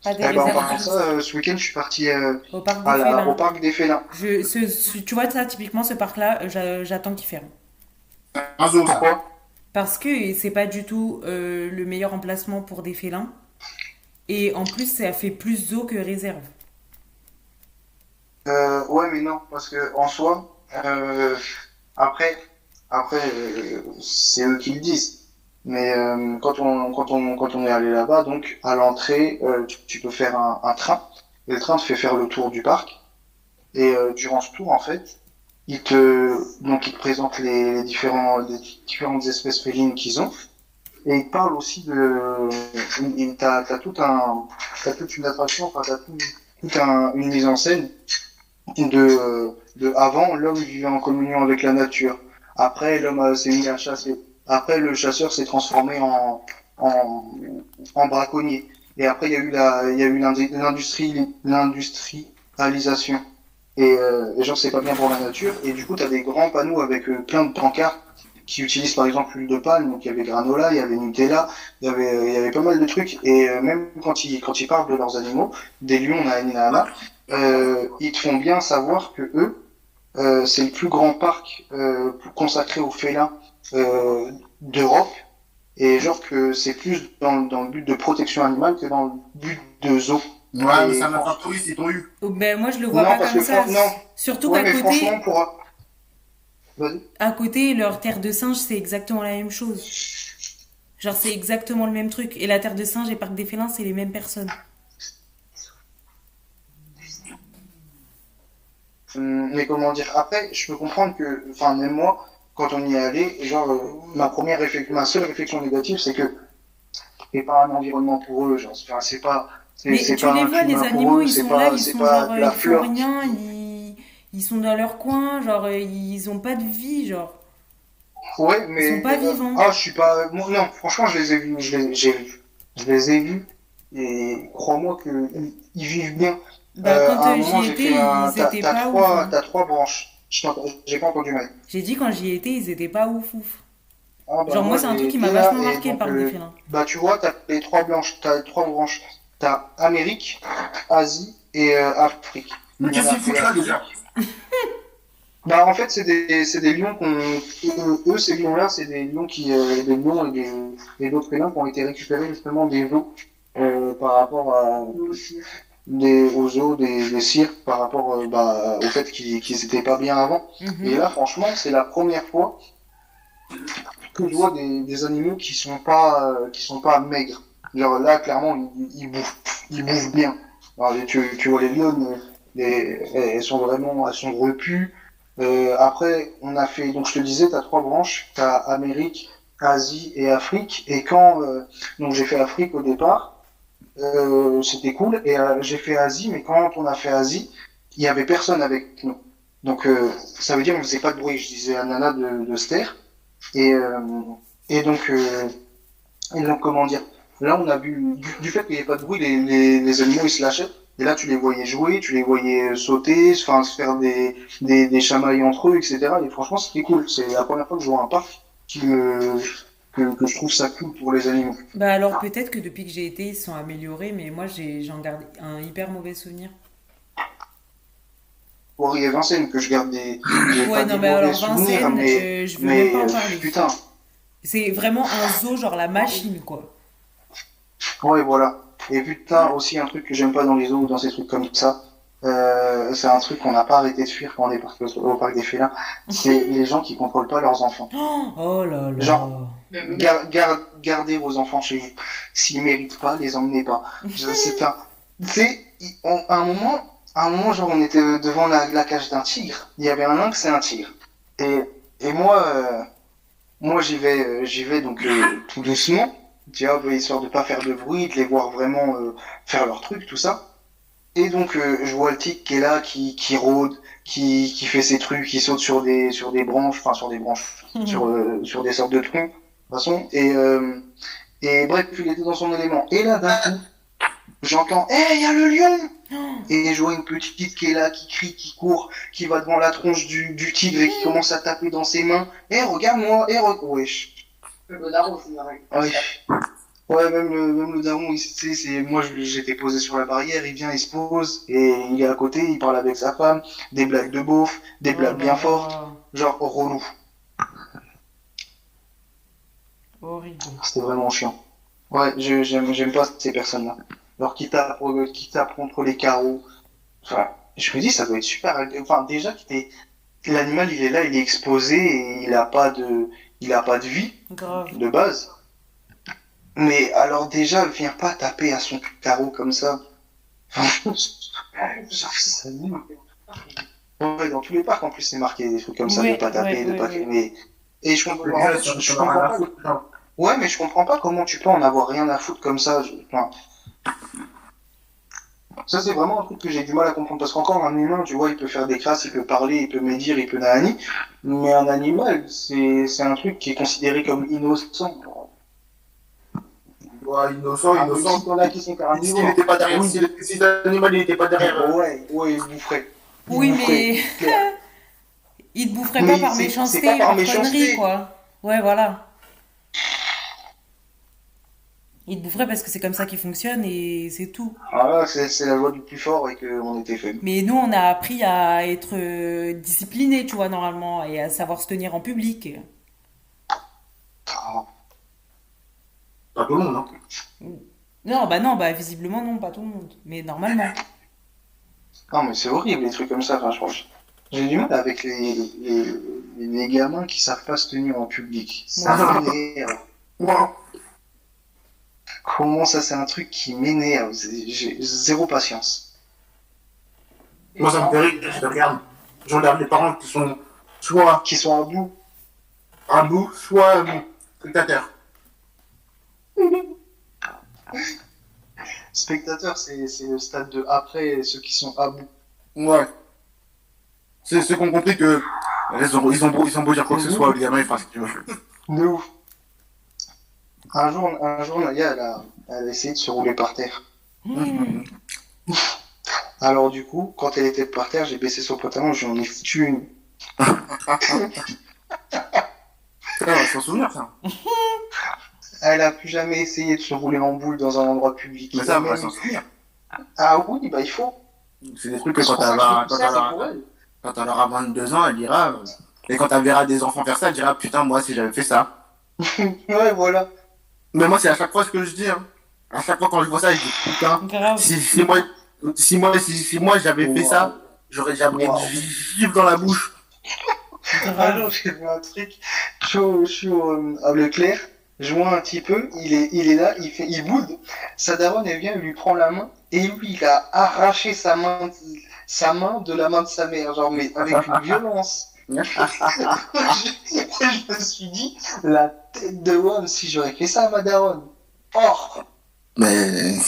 Pas des Eh ben, en parlant de ça, euh, ce week-end, je suis parti euh, au parc des à la- félins. au parc des félins. Je, ce- ce- tu vois, ça, typiquement, ce parc-là, j'a- j'attends qu'il ferme. Un zoo. Pourquoi Parce que c'est pas du tout euh, le meilleur emplacement pour des félins. Et en plus, ça fait plus zoo que réserve. euh, Ouais, mais non, parce que en soi, euh, après, après, euh, c'est eux qui le disent. Mais euh, quand on quand on quand on est allé là-bas, donc à l'entrée, euh, tu, peux faire un, un train et le train te fait faire le tour du parc. Et euh, durant ce tour, en fait, il te donc il te présente les, les différents les différentes espèces félines qu'ils ont. Et il parle aussi de, t'as, t'as tout un, t'as toute une attraction, enfin, t'as tout, toute un, une mise en scène de, de avant, l'homme vivait en communion avec la nature. Après, l'homme s'est mis à chasser. Après, le chasseur s'est transformé en, en, en braconnier. Et après, il y a eu la, il y a eu l'industrie, l'industrialisation. Et, euh, genre, c'est pas bien pour la nature. Et du coup, t'as des grands panneaux avec euh, plein de pancartes qui utilisent par exemple l'huile de palme. Donc, il y avait granola, il y avait Nutella, il y avait, il y avait pas mal de trucs. Et euh, même quand ils, quand ils parlent de leurs animaux, des lions, nanani, nanana, euh, ils te font bien savoir que eux, euh, c'est le plus grand parc euh, consacré aux félins euh, d'Europe. Et genre que c'est plus dans, dans le but de protection animale que dans le but de zoo. Ouais, mais ça m'a fait touriste, ils t'ont eu. Oh, Ben, moi, je le vois Non, pas parce comme que ça. non. Surtout Ouais, qu'à mais côté, franchement, pour... Vas-y. à côté, leur terre de singe, c'est exactement la même chose. Genre, c'est exactement le même truc. Et la terre de singe et parc des félins, c'est les mêmes personnes. Mais comment dire Après, je peux comprendre que, enfin, même moi, quand on y est allé, genre, euh, ma première réflexion, ma seule réflexion négative, c'est que c'est pas un environnement pour eux. Genre, enfin, c'est pas, C'est Mais tu pas les vois, les animaux, eux, ils c'est sont pas, là, ils sont pas genre, euh, la ils font fleur. rien, ils, ils sont dans leur coin, genre, euh, ils ont pas de vie, genre. Ouais, mais. Ils sont pas vivants. Ah, je suis pas. moi, non, franchement, je les ai vus. Je les, j'ai vu. Je les ai vus. Et crois-moi qu'ils ils vivent bien. Bah, Euh, quand euh, j'y étais, fait un- ils étaient pas trois, ouf. hein. T'as trois branches. J'ai pas entendu, mec. J'ai dit quand j'y étais, ils étaient pas ouf ouf. Ah, bah, Genre, moi, c'est un truc qui m'a là, vachement marqué, le donc, parc euh, des. Bah, tu vois, t'as les trois blanches, t'as les trois branches. T'as Amérique, Asie et euh, Afrique. Mais qu'est-ce qu'ils foutent là déjà Bah, en fait, c'est des, c'est des lions qu'on, eux, eux, ces lions-là, c'est des lions qui, euh, des lions et des, et d'autres félins qui ont été récupérés justement des euh, par rapport à, des, aux zoos, des, des cirques, par rapport, euh, bah, au fait qu'ils, qu'ils étaient pas bien avant. Mhm. Et là, franchement, c'est la première fois que je vois des, des animaux qui sont pas, euh, qui sont pas maigres. Genre là, clairement, ils, ils bouffent, ils bouffent bien. Alors, tu, tu vois les lionnes, les, elles sont vraiment, elles sont repues. Euh, après, on a fait, donc je te disais, t'as trois branches, t'as Amérique, Asie et Afrique. Et quand, donc j'ai fait Afrique au départ, euh, c'était cool. Et euh, j'ai fait Asie, mais quand on a fait Asie, il y avait personne avec nous. Donc euh, ça veut dire on faisait pas de bruit. Je disais à Nana de, de se taire. Et, euh, et donc, euh, et donc comment dire, là on a vu du, fait qu'il n'y avait pas de bruit, les, les, les animaux ils se lâchaient. Et là tu les voyais jouer, tu les voyais sauter, se faire des, des, des chamailles entre eux, etc. Et franchement c'était cool. C'est la première fois que je vois un parc qui me, que, que je trouve ça cool pour les animaux. Bah alors peut-être que depuis que j'ai été, ils sont améliorés, mais moi j'ai j'en garde un hyper mauvais souvenir. Pour et Vincennes que je garde des, des Ouais, non, des mais alors Vincennes, mais, je, je veux mais même pas en parler. putain. C'est vraiment un zoo, genre la machine, quoi. Ouais, voilà. Et putain, aussi un truc que j'aime pas dans les zoos ou dans ces trucs comme ça, euh, c'est un truc qu'on n'a pas arrêté de fuir quand on est parti au, parc des félins, c'est les gens qui contrôlent pas leurs enfants. Oh là là. Genre. Gar- gar- gardez vos enfants chez vous. S'ils méritent pas, les emmenez pas. C'est un, on- à un moment, à un moment, genre, on était devant la, la cage d'un tigre. Il y avait un lynx et un tigre. Et, et moi, euh, moi, j'y vais, euh, j'y vais donc euh, tout doucement, tu vois, histoire de pas faire de bruit, de les voir vraiment euh, faire leur truc, tout ça. Et donc, euh, je vois le tigre qui est là, qui, qui rôde, qui, qui fait ses trucs, qui saute sur des, sur des branches, enfin sur des branches, sur, euh, sur des sortes de troncs, de toute façon. Et, euh, et bref, il était dans son élément. Et là, d'un coup, j'entends, hé, il y a le lion! Et je vois une petite qui est là, qui crie, qui court, qui va devant la tronche du, du tigre et qui commence à taper dans ses mains. Hé, regarde-moi, hé, re... wesh. Ouais. Ouais, même le, même le daron, c'est, moi, j'étais posé sur la barrière, il vient, il se pose, et il est à côté, il parle avec sa femme, des blagues de beauf, des blagues bien fortes, genre relou. Horrible. C'était vraiment chiant. Ouais, je, j'aime, j'aime pas ces personnes-là. Alors, qui tapent, euh, qui tapent contre les carreaux. Enfin, je me dis, ça doit être super. Enfin, déjà, l'animal, il est là, il est exposé, et il a pas de, il a pas de vie, Grave. de base. Mais alors déjà, viens pas taper à son carreau comme ça. ça nul. Ouais, dans tous les parcs, en plus, c'est marqué des trucs comme ça, Ouais, de pas taper, de pas mais Et je comprends, en fait, je, je pas. foutre, non. Ouais, mais je comprends pas comment tu peux en avoir rien à foutre comme ça. je- enfin, Ça, c'est vraiment un truc que j'ai du mal à comprendre. Parce qu'encore, un humain, tu vois, il peut faire des crasses, il peut parler, il peut médire, il peut nani. Mais un animal, c'est c'est un truc qui est considéré comme innocent. Ouais, innocent, Ah, innocent. si t'en as qui sont S'il carnivores. n'était pas derrière, Oui. si, si l'animal n'était pas derrière. euh, Ouais, ouais, il boufferait. Il Oui, boufferait, mais ils te boufferaient Mais pas par méchanceté, pas par méchanceté. connerie, quoi. Ouais, voilà. Ils te boufferaient parce que c'est comme ça qu'ils fonctionnent et c'est tout. Ah c'est la loi du plus fort et qu'on était faible. Mais nous, on a appris à être euh, disciplinés, tu vois, normalement, et à savoir se tenir en public. Pas tout le monde, non Non, bah non, bah visiblement non, pas tout le monde. Mais normalement. Non, mais c'est horrible, les trucs comme ça, franchement. J'ai du mal avec les, les, gamins qui savent pas se tenir en public. Ça Ouais. m'énerve. Ouais. Comment ça, c'est un truc qui m'énerve? J'ai zéro patience. Moi, ça me fait rire, je regarde. Je regarde les parents qui sont soit Qui sont à bout. à bout, soit spectateurs. Spectateurs, c'est c'est le stade de après, ceux qui sont à bout. Ouais. C'est ceux qui ont compris que ils ont, ils ont, beau, ils ont beau dire quoi que ce soit, le gamin il fera ce qu'il veut. De ouf. Un jour, un jour Nadia, elle a, elle a essayé de se rouler par terre. Alors du coup, quand elle était par terre, j'ai baissé son pantalon, j'en ai foutu une. Ça, on va s'en souvenir, ça. Elle a plus jamais essayé de se rouler en boule dans un endroit public. Mais ça, on va s'en souvenir. Ah oui, bah il faut. C'est des trucs que quand elle aura, dis quand ça, elle c'est aura- pour elle. quand elle aura 22 ans, elle dira. euh, Et quand elle verra des enfants faire ça, elle dira Putain, moi, si j'avais fait ça. ouais, voilà. Mais moi, c'est à chaque fois ce que je dis. Hein. À chaque fois quand je vois ça, je dis Putain, si, si moi, si moi, si, si moi j'avais fait ça, j'aurais jamais Wow. une gifle dans la bouche. Jour, j'ai vu un truc. Je suis au, je suis au, euh, à Leclerc, je vois un petit peu, il est, il est là, il fait, il boude. Sa daronne, elle vient, elle lui prend la main, et lui, il a arraché sa main, sa main de la main de sa mère, genre, mais avec une violence. je, je me suis dit, la tête de homme, si j'aurais fait ça à ma daronne. Oh, Mais.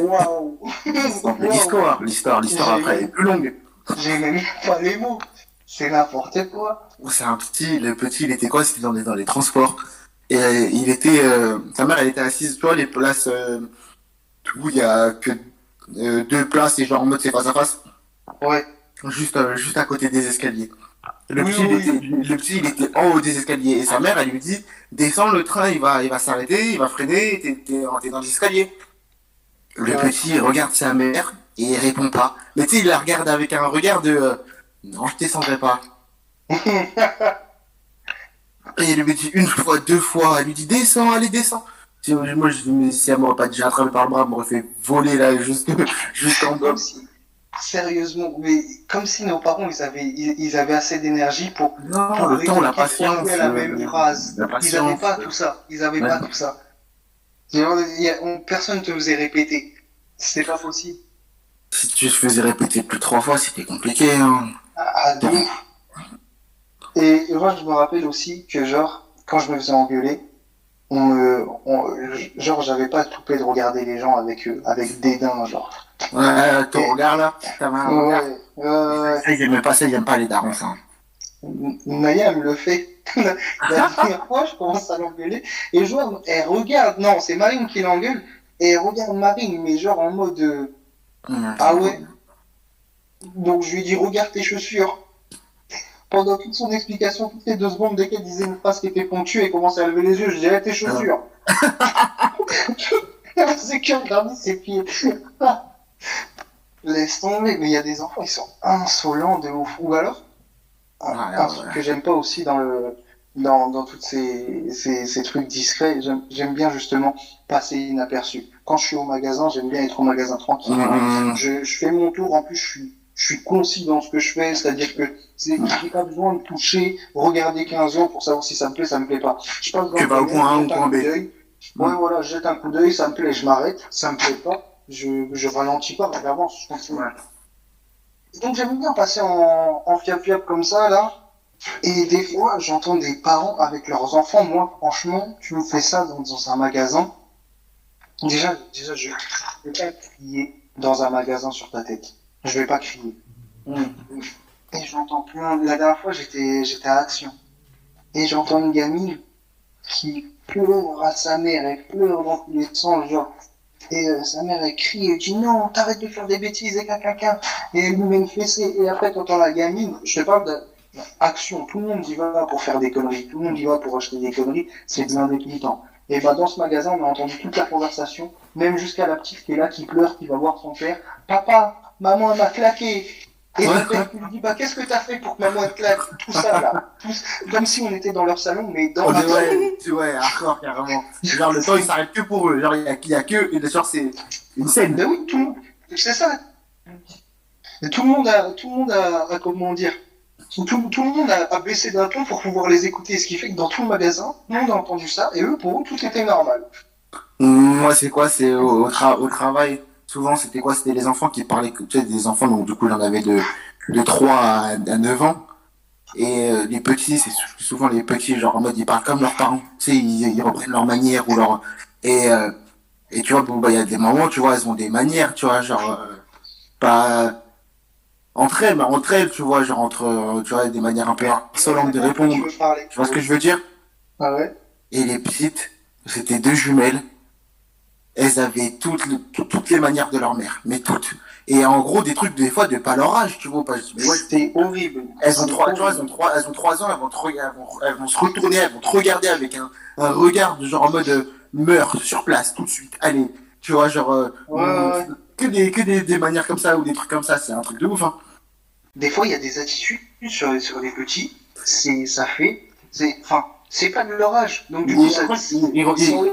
waouh! l'histoire, l'histoire, l'histoire après, elle est plus longue. J'ai même pas les mots. C'est n'importe quoi. C'est un petit, le petit, il était quoi C'était dans les, dans les transports? Et euh, il était, euh, sa mère, elle était assise, tu vois, les places euh, où il y a que euh, deux places et genre en mode c'est face à face, Ouais. juste, euh, juste à côté des escaliers. Le Oui, petit, il oui. était, le petit, il était en haut des escaliers et sa mère, elle lui dit, descends le train, il va, il va s'arrêter, il va freiner, t'es, t'es, t'es dans les escaliers. Le Ouais. petit, regarde sa mère et il répond pas. Mais tu sais, il la regarde avec un regard de, euh, non, je descendrai pas. Et elle lui dit une fois, deux fois, elle lui dit descends, allez, descends. Moi, je dis, mais si elle m'aurait pas déjà attrapé par le bras, elle m'aurait fait voler là, juste, juste en bas. Sérieusement, mais comme si nos parents, ils avaient, ils, ils avaient assez d'énergie pour, Non, pour le temps, la patience. la le- même phrase. La Ils n'avaient pas tout ça. Ils avaient Ouais. pas tout ça. Il personne te faisait répéter. C'était pas possible. Si tu te faisais répéter plus de trois fois, c'était compliqué. Hein. Ah, de Et moi, je me rappelle aussi que, genre, quand je me faisais engueuler, on me, on- genre, j'avais pas le toupet de regarder les gens avec, euh, avec dédain, genre. Ouais, ton regard là, un regard. Ouais, ouais, Ça, ils aimaient pas ça, ils aiment pas les darons, ça. ouais. Le fait. La dernière fois, je commence à l'engueuler, et je vois, elle regarde, non, c'est Marine qui l'engueule, et elle regarde Marine, mais genre en mode, euh, Ah ouais Donc je lui dit regarde tes chaussures. Pendant toute son explication, toutes les deux secondes, dès qu'elle disait une phrase qui était ponctuée, elle commençait à lever les yeux, je disais tes chaussures. C'est que regarder ses pieds. Laisse tomber, mais il y a des enfants, ils sont insolents de ouf. Ou alors, un, ouais. truc que j'aime pas aussi dans le dans, dans tous ces, ces, ces trucs discrets, j'aime j'aime bien justement passer inaperçu. Quand je suis au magasin, j'aime bien être au magasin tranquille. Mmh. Je, je fais mon tour, en plus je suis, je suis concis dans ce que je fais, c'est-à-dire que j'ai pas besoin de toucher, regarder 15 ans pour savoir si ça me plaît, ça me plaît pas. Je passe dans Tu le vas au point A ou point coup B. d'œil. Ouais, voilà, je jette un coup d'œil, ça me plaît, je m'arrête, ça me plaît pas, je, je ralentis pas, j'avance, je continue. Donc j'aime bien passer en, en fiap-fiap comme ça, là. Et des fois, j'entends des parents avec leurs enfants. Moi, franchement, tu me fais ça dans, dans un magasin. Déjà, déjà, je vais pas crier dans un magasin sur ta tête. Je vais pas crier. Et j'entends plein. La dernière fois, j'étais, j'étais à Action. Et j'entends une gamine qui pleure à sa mère. Elle pleure dans tous les sens, genre. Et euh, sa mère, elle crie, elle dit non, t'arrêtes de faire des bêtises et caca. Et elle lui met une fessée. Et après, t'entends la gamine. Je te parle de action. Tout le monde y va pour faire des conneries. Tout le monde y va pour acheter des conneries. C'est bien débilitant. Et bah, dans ce magasin, on a entendu toute la conversation. Même jusqu'à la petite qui est là, qui pleure, qui va voir son père. Papa, maman, m'a claqué. Et Ouais. le père qui lui dit, bah, qu'est-ce que t'as fait pour que maman elle claque? Tout ça, là. Tout. Comme si on était dans leur salon, mais dans leur est, ouais, ouais, hardcore, carrément. Genre, le temps, il s'arrête que pour eux. Genre, il y a, y a que, et genre, c'est une scène. Ben oui, tout le monde, c'est ça. Tout le monde a, tout le monde a, a- comment dire, tout, tout le monde a, a baissé d'un ton pour pouvoir les écouter, ce qui fait que dans tout le magasin, tout le monde a entendu ça, et eux, pour eux, tout était normal. Moi, c'est quoi? C'est au, au, tra- au travail. Souvent, c'était quoi? C'était les enfants qui parlaient, tu sais, des enfants, donc du coup, j'en avais de, de 3 à, à 9 ans. Et euh, les petits, c'est sou- souvent les petits, genre en mode, ils parlent comme leurs parents. Tu sais, ils, ils reprennent leur manière ou leur. Et euh, Et tu vois, bon, bah, il y a des moments, tu vois, elles ont des manières, tu vois, genre, euh, pas entre elles, mais entre elles, tu vois, genre, entre, tu vois, des manières un peu insolentes de répondre. Tu vois ce que je veux dire? Ah ouais Et les petites, c'était deux jumelles. Elles avaient toutes, les- tout- toutes les manières de leur mère, mais toutes. Et en gros, des trucs, des fois, de pas leur âge, tu vois, ouais, C'était horrible. elles ont C'est trois, elles ont trois, elles ont trois ans, elles vont, te rega- elles vont, elles vont se retourner, elles vont te regarder avec un, un regard de genre en mode, euh, meurs sur place, tout de suite, allez. Tu vois, genre, euh, ouais. que des, que des, des manières comme ça ou des trucs comme ça, c'est un truc de ouf, hein. Des fois, il y a des attitudes sur, sur les petits, c'est, ça fait, c'est, enfin, c'est pas de leur âge. Donc, du coup, ça,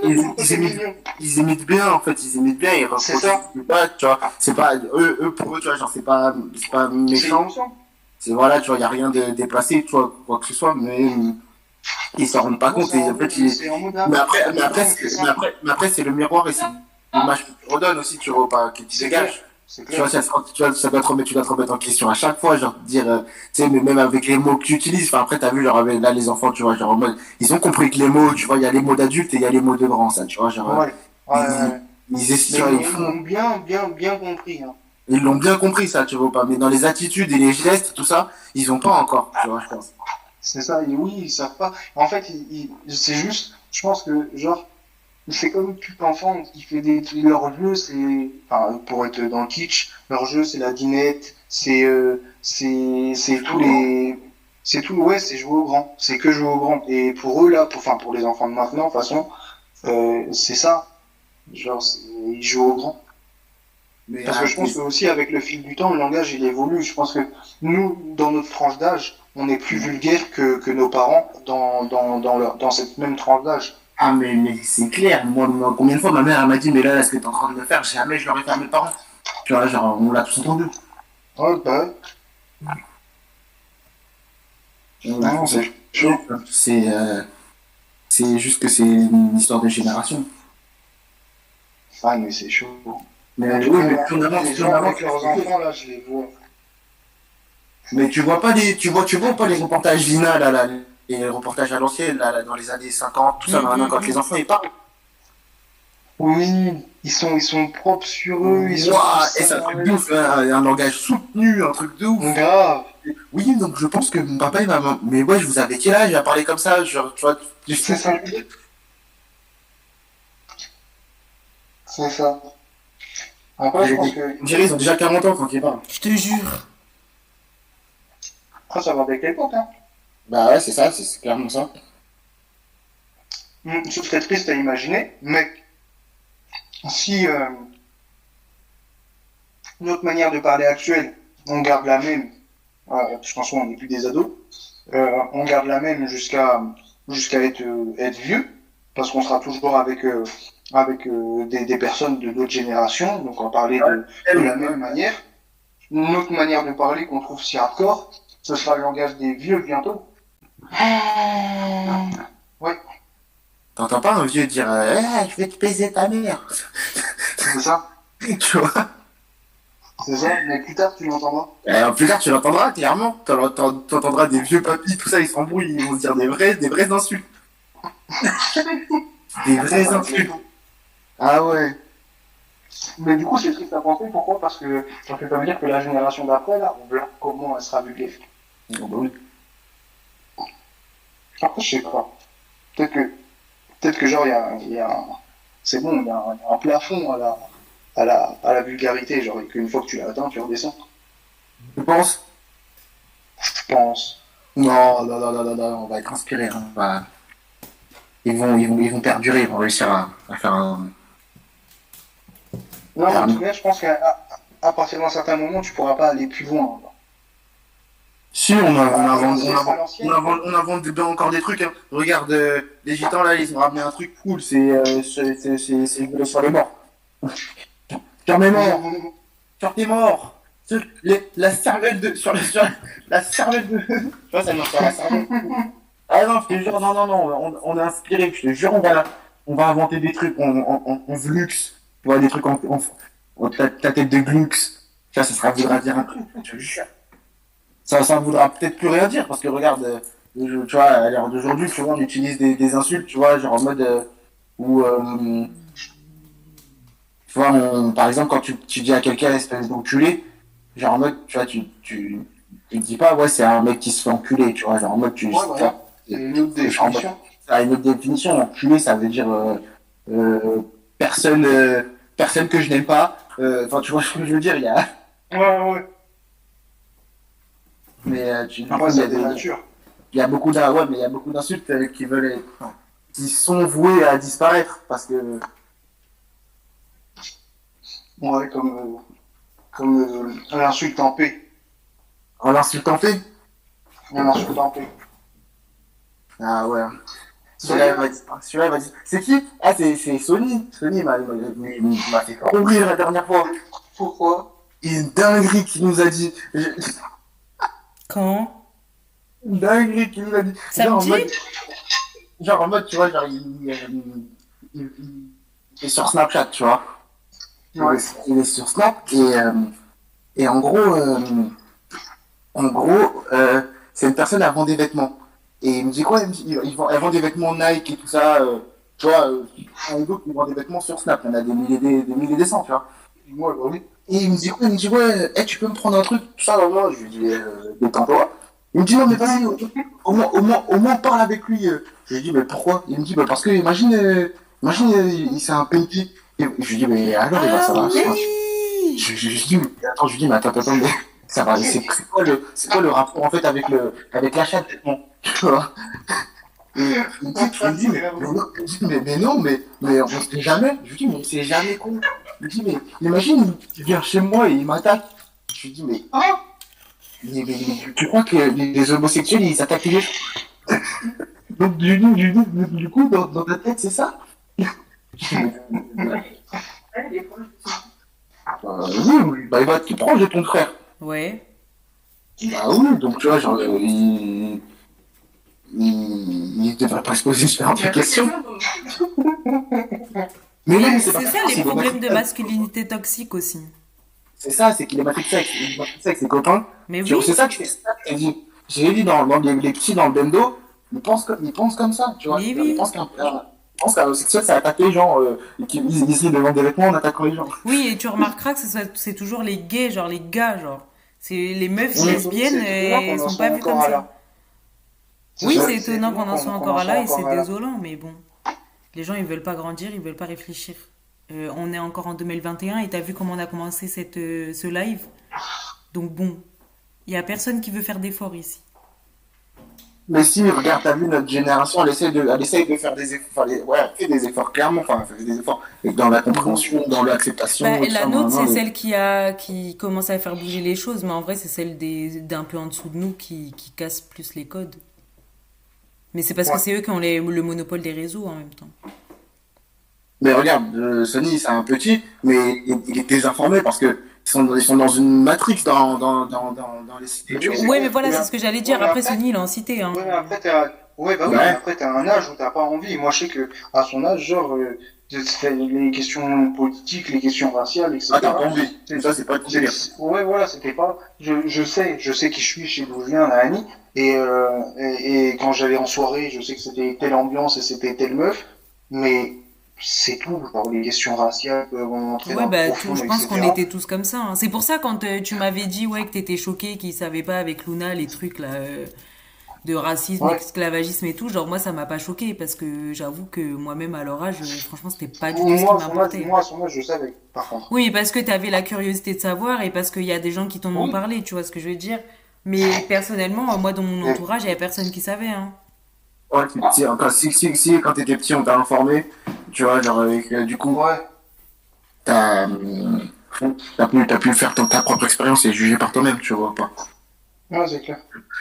ils- imitent- bien en fait ils imitent bien ils reproduisent pas tu vois. C'est pas eux, eux pour eux tu vois genre c'est pas c'est pas méchant. C'est voilà tu vois y a rien de déplacé tu vois quoi que ce soit mais euh, ils s'en rendent pas compte et en fait ils- mais après mais après mais après mais après c'est le miroir et c'est l'image que tu redonnes aussi tu vois pas que tu vois, ça, tu vois, ça doit te remettre, tu dois te remettre en question à chaque fois, genre, dire, euh, tu sais, mais même avec les mots que tu utilises, enfin, après, t'as vu, genre, là, les enfants, tu vois, genre, ils ont compris que les mots, tu vois, il y a les mots d'adultes et il y a les mots de grands, ça, tu vois, genre, euh, Ouais. Ouais. ils, vois, ils ils font, ont bien, bien, bien compris. Hein. ils l'ont bien compris, ça, tu vois pas, mais dans les attitudes et les gestes, tout ça, ils ont pas encore, tu vois, je pense. C'est ça, et oui, ils savent pas. En fait, ils- ils- c'est juste, je pense que, genre, c'est comme tout enfant qui fait des, leur jeu, c'est, enfin, pour être dans le kitsch, leur jeu, c'est la dinette, c'est, euh, c'est, c'est tous les, c'est tout, ouais, c'est jouer au grand, c'est que jouer au grand. Et pour eux, là, pour, enfin, pour les enfants de maintenant, de toute façon, euh, c'est ça. Genre, ils jouent au grand. Mais, Parce que je pense que aussi avec le fil du temps, le langage il évolue. Je pense que nous, dans notre tranche d'âge, on est plus vulgaire que, que nos parents dans, dans, dans, leur, dans cette même tranche d'âge. Ah, mais, mais c'est clair. Moi, moi, combien de fois ma mère, m'a dit, mais là, là, ce que t'es en train de me faire, jamais je l'aurais fait à mes parents. Tu vois, genre, on l'a tous entendu. Ouais, bah ouais. Ah non, c'est chaud. C'est, euh, c'est juste que c'est une histoire de génération. Ah, mais c'est chaud. Mais oui, mais les gens avance. avec leurs enfants, là, je les vois. Mais tu vois pas les, tu vois, tu vois pas les reportages Lina, là, là, les reportages à l'ancienne, là, là, dans les années 50, tout ça, maintenant, quand les enfants, ils parlent. Oui, ils sont, ils sont propres sur eux, ils sont... Ouah, et c'est un truc de ouf, un, un langage soutenu, un truc de ouf. Grave. Oui, donc je pense que mon papa et maman, mais ouais, je vous avais quel âge à parler comme ça, genre, tu vois, tu C'est ça. C'est ça. Après, je pense que... On dirait ils ont déjà 40 ans quand ils parlent. Je te jure. Après, ça va avec l'époque, hein. Bah ouais, c'est ça, c'est clairement ça. Hmm, Ce serait triste à imaginer, mais si euh, notre manière de parler actuelle, on garde la même, euh, parce qu'en soi on n'est plus des ados, euh, on garde la même jusqu'à jusqu'à être, euh, être vieux, parce qu'on sera toujours avec euh, avec euh, des, des personnes de d'autres générations, donc on va parler de, de la même manière. Notre manière de parler qu'on trouve si hardcore, ce sera le langage des vieux bientôt. T'entends pas un vieux dire euh, Ah, je vais te baiser ta mère C'est ça, Tu vois? C'est ça, mais plus tard tu l'entendras. Euh, Plus tard, tu l'entendras, clairement. T'en- t'en- T'entendras des vieux papis, tout ça, ils s'embrouillent, ils vont se dire des vrais, des vrais insultes. des vrais insultes. Ah ouais. Mais du coup, c'est triste à penser. Pourquoi? Parce que ça fait pas dire que la génération d'après, là, on verra comment elle sera vulgaire. Oh, bah oui. Je sais pas. Peut-être que, peut-être que genre, il y a, il y a un- c'est bon, il y, a un- il y a un plafond à la, à la, à la vulgarité, genre, et qu'une fois que tu l'as atteint, tu redescends. Tu penses? Je pense. Non, non, non, non, non, on va être inspiré. Hein. va- Ils, vont, ils, vont, ils vont perdurer, ils vont réussir à, à faire un. Non, en tout cas, je pense qu'à à, à partir d'un certain moment, tu pourras pas aller plus loin. Si, on, a- on, invente, C'est on, à invente, l'ancienne. on, invente, on invente des- encore des trucs. Hein. Regarde, euh, les gitans là, ils ont ramené un truc cool, c'est euh, c'est- c'est- c'est- c'est voler sur les morts. Sur les morts, sur tes morts. Sur les- la cervelle de. Sur, la- sur la cervelle de. tu vois, ça marche sur la cervelle. Ah non, je te jure, non, non, non, on, on est inspiré, je te jure, on va, on va inventer des trucs en, en Vlux. Tu vois, des trucs en. en, en- ta, ta tête de Glux. Vois, ça sera voudra dire un truc, je te jure. Ça, ça voudra peut-être plus rien dire, parce que regarde, euh, tu vois, à l'heure d'aujourd'hui, tu vois, on utilise des, des insultes, tu vois, genre en mode. euh, où. euh, tu vois, on- par exemple, quand tu, tu dis à quelqu'un espèce d'enculé, genre en mode, tu vois, tu, tu, tu dis pas, ouais, c'est un mec qui se fait enculer, tu vois, genre en mode, tu, Ouais. C'est une autre définition. une autre définition. Enculé, ça veut dire euh, euh, personne, euh, personne que je n'aime pas. Euh, Enfin, tu vois ce que je veux dire, il y a. Ouais, ouais. Mais euh, tu, Après, il y a des- de nature. il y a beaucoup d'in- ouais, mais il y a beaucoup d'insultes euh, qui veulent être- enfin, qui sont vouées à disparaître parce que Ouais, comme, euh, comme euh, l'insulte en paix. en l'insultant fait. L'insulte en paix. Ah ouais. Celui-là, il m'a dit. Celui-là, il m'a dit. C'est qui? Ah, c'est c'est Sony. Sony m'a m'a- fait trop rire la dernière fois. Pourquoi? Il y a une dinguerie qui nous a dit. je- Quand? Qui nous a dit. Genre en Samedi? mode, genre en mode, tu vois, genre, il, il, il- il- il est sur Snapchat, tu vois. Ouais. Il est sur Snap et, euh, et en gros, euh, en gros, euh, c'est une personne, elle vend des vêtements. Et il me dit quoi? Il me dit, il vend- Elle vend des vêtements Nike et tout ça. euh, tu vois, euh, un gars qui vend des vêtements sur Snap, il y en a des milliers, des, des milliers, des cents, tu vois. Moi, bah oui. Et il me dit Il me dit ouais, hey, tu peux me prendre un truc, tout ça, moi Je lui dis euh, détends-toi. Il me dit non mais vas-y, au, au moins, au moins, au moins parle avec lui. euh. Je lui dis mais pourquoi? Il me dit bah parce que imagine, euh, imagine, euh, il c'est un penty. Et je lui dis mais alors il va ça va. Ah oui Je, je, je dis mais attends, je lui dis mais attends, attends, mais ça va. C'est quoi le, quoi le rapport en fait avec le, avec l'achat de vêtements Tu vois? Me dit, mais, mais non, mais, mais non, mais, mais on sait jamais. Je lui dis, mais c'est jamais con. Je lui dis, mais imagine, il vient chez moi et il m'attaque. Je lui dis, mais, ah mais, mais, mais tu crois que les, homosexuels, ils attaquent les gens? Donc, du, du, du, du, coup, dans, dans ta tête, c'est ça? Euh, oui, bah, il va être proche de ton frère. Ouais. Bah oui, donc tu vois, genre, euh, il, il, il devrait pas se poser ce genre de questions. Mais mais C'est ça c'est les le problèmes de masculinité toxique aussi. C'est ça, c'est qu'il est matrixé avec, il est ses copains. Mais oui. C'est ça que c'est j'ai dit. J'ai dit dans, dans les, les petits dans le bendo, ils pensent comme, ils pensent comme ça, tu vois. Mais Ils oui. pensent qu'un un- ils pensent qu'un homosexuel, c'est attaquer les gens, euh, ils essaient de vendre des vêtements en attaquant les gens. Oui, et tu remarqueras que c'est c'est toujours les gays, genre les gars, genre. C'est les meufs Oui, lesbiennes, c'est euh, qu'on elles sont pas vues comme ça. Oui, c'est étonnant qu'on en soit encore en là et c'est désolant, mais bon. Les gens, ils veulent pas grandir, ils veulent pas réfléchir. Euh, on est encore en 2021 et t'as vu comment on a commencé cette, euh, ce live? Donc bon, il y a personne qui veut faire d'efforts ici. Mais si, regarde, t'as vu, notre génération, elle essaie de, elle essaie de faire des efforts, les- ouais, elle fait des efforts, clairement, enfin, elle fait des efforts, et dans la compréhension, dans l'acceptation. Bah, la nôtre, c'est celle qui a qui commence à faire bouger les choses, mais en vrai, c'est celle d'un peu en dessous de nous qui, qui casse plus les codes. Mais c'est parce Ouais. que c'est eux qui ont les- le monopole des réseaux en même temps. Mais regarde, euh, Sony, c'est un petit, mais il, il est désinformé parce que ils sont, ils sont dans une matrix dans, dans, dans, dans, dans les cités. bon, mais voilà, c'est ce que j'allais dire. ouais, Après, après- Sony, il a en cité. Hein. Ouais, après, t'as, ouais, bah oui, Ouais. mais après, t'as un âge où t'as pas envie. Moi, je sais que, à son âge, genre, euh, les questions politiques, les questions raciales, etc. Ah, t'as pas envie. Ça, c'est pas. Ouais, voilà, c'était pas. Je, je sais, je sais qui je suis, chez d'où je viens, Annie. Et, euh, et, et quand j'allais en soirée, je sais que c'était telle ambiance et c'était telle meuf. Mais c'est tout. Genre, les questions raciales peuvent entrer Ouais, dans bah, tout- je pense qu'on était tous comme ça. hein. C'est pour ça, quand euh, tu m'avais dit ouais, que t'étais choqué, qu'ils savaient pas avec Luna les trucs là, euh, de racisme, Ouais. esclavagisme et tout, genre moi, ça m'a pas choqué parce que j'avoue que moi-même à leur âge, franchement, c'était pas du tout ce qui Moi, à son âge, m'importait. moi, âge, je savais, par contre. Oui, parce que tu avais la curiosité de savoir et parce qu'il y a des gens qui t'en ont parlé, tu vois ce que je veux dire. Mais personnellement, moi, dans mon entourage, il y avait personne qui savait. Hein. Ouais, quand, si, si, si, quand t'étais petit, on t'a informé, tu vois, genre, avec, euh, du coup, Ouais. t'as, euh, t'as pu, t'as pu faire ton, ta propre expérience et juger par toi-même, tu vois, pas. Ouais, c'est clair.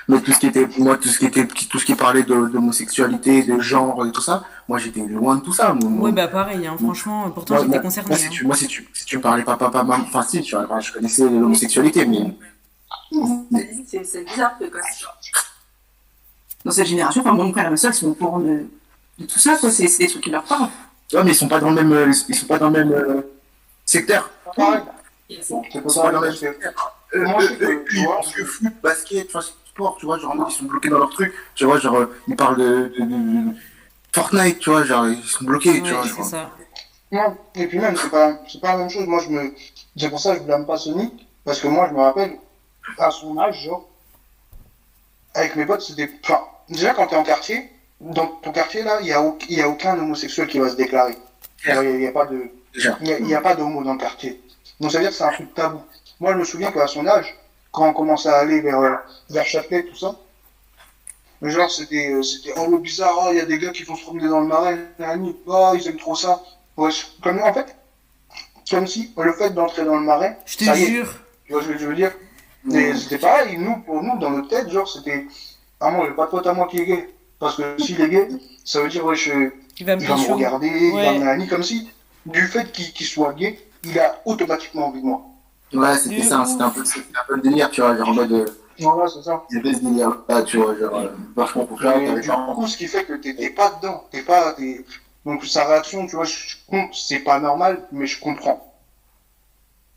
Mais tout ce qui était, moi, tout ce qui était, tout ce qui parlait de- d'homosexualité, de genre et tout ça, moi, j'étais loin de tout ça. Moi- Ouais, bah pareil, hein, franchement, pourtant moi, j'étais moi- concernée. Moi, si hein. tu, moi, si tu, si tu me parlais pas papa, maman, enfin, si, tu vois, je connaissais l'homosexualité, mais, C'est bizarre que quand dans cette génération, enfin mon frère et ma soeur, ils sont au courant de, de tout ça, quoi. C'est des trucs qui leur parlent. tu vois, mais ils sont pas dans le même, euh, ils sont pas dans le même, euh, secteur. Pareil. Ils sont pas dans le même secteur. Euh, Moi, je sais que, euh, tu ils vois, pensent que foot, basket, tu vois, sport, tu vois, genre, ils sont bloqués dans leur truc, tu vois, genre, ils parlent de, de, de- de Fortnite, tu vois, genre, ils sont bloqués, tu Ouais, vois, c'est genre. ça. Non, et puis même, c'est pas, c'est pas la même chose. Moi, je me, c'est pour ça que je blâme pas Sony, parce que moi, je me rappelle, à son âge, genre, avec mes potes, c'était, enfin, déjà, quand t'es en quartier, dans ton quartier, là, il y a, au- y a aucun homosexuel qui va se déclarer. Il n'y a, pas de, Déjà. il y a, pas d'homo dans le quartier. Donc, ça veut dire que c'est un truc tabou. Moi, je me souviens qu'à son âge, quand on commençait à aller vers, euh, vers Châtelet, tout ça, mais genre, c'était, euh, c'était, oh, le bizarre, oh, il y a des gars qui vont se promener dans le marais, oh, ils aiment trop ça. Ouais, comme, en fait, comme si le fait d'entrer dans le marais, Je te est, jure. tu vois ce que je veux dire? Et c'était pareil, nous, pour nous, dans notre tête, genre, c'était, ah, moi, j'ai pas de pote à moi qui est gay. Parce que s'il est gay, ça veut dire, ouais, je, Il va me il va me regarder, il va Ouais. me comme si, du fait qu'il soit gay, il a automatiquement envie de moi. Ouais, c'était ça, c'était un, peu- un peu le délire, tu vois, genre en mode. euh, Voilà, c'est ça. Il y avait ce délire là, tu vois, genre, euh, vachement. Et t'avais du genre- coup, ce qui fait que t'es pas dedans, t'es pas, t'es- donc sa réaction, tu vois, je, je c'est pas normal, mais je comprends.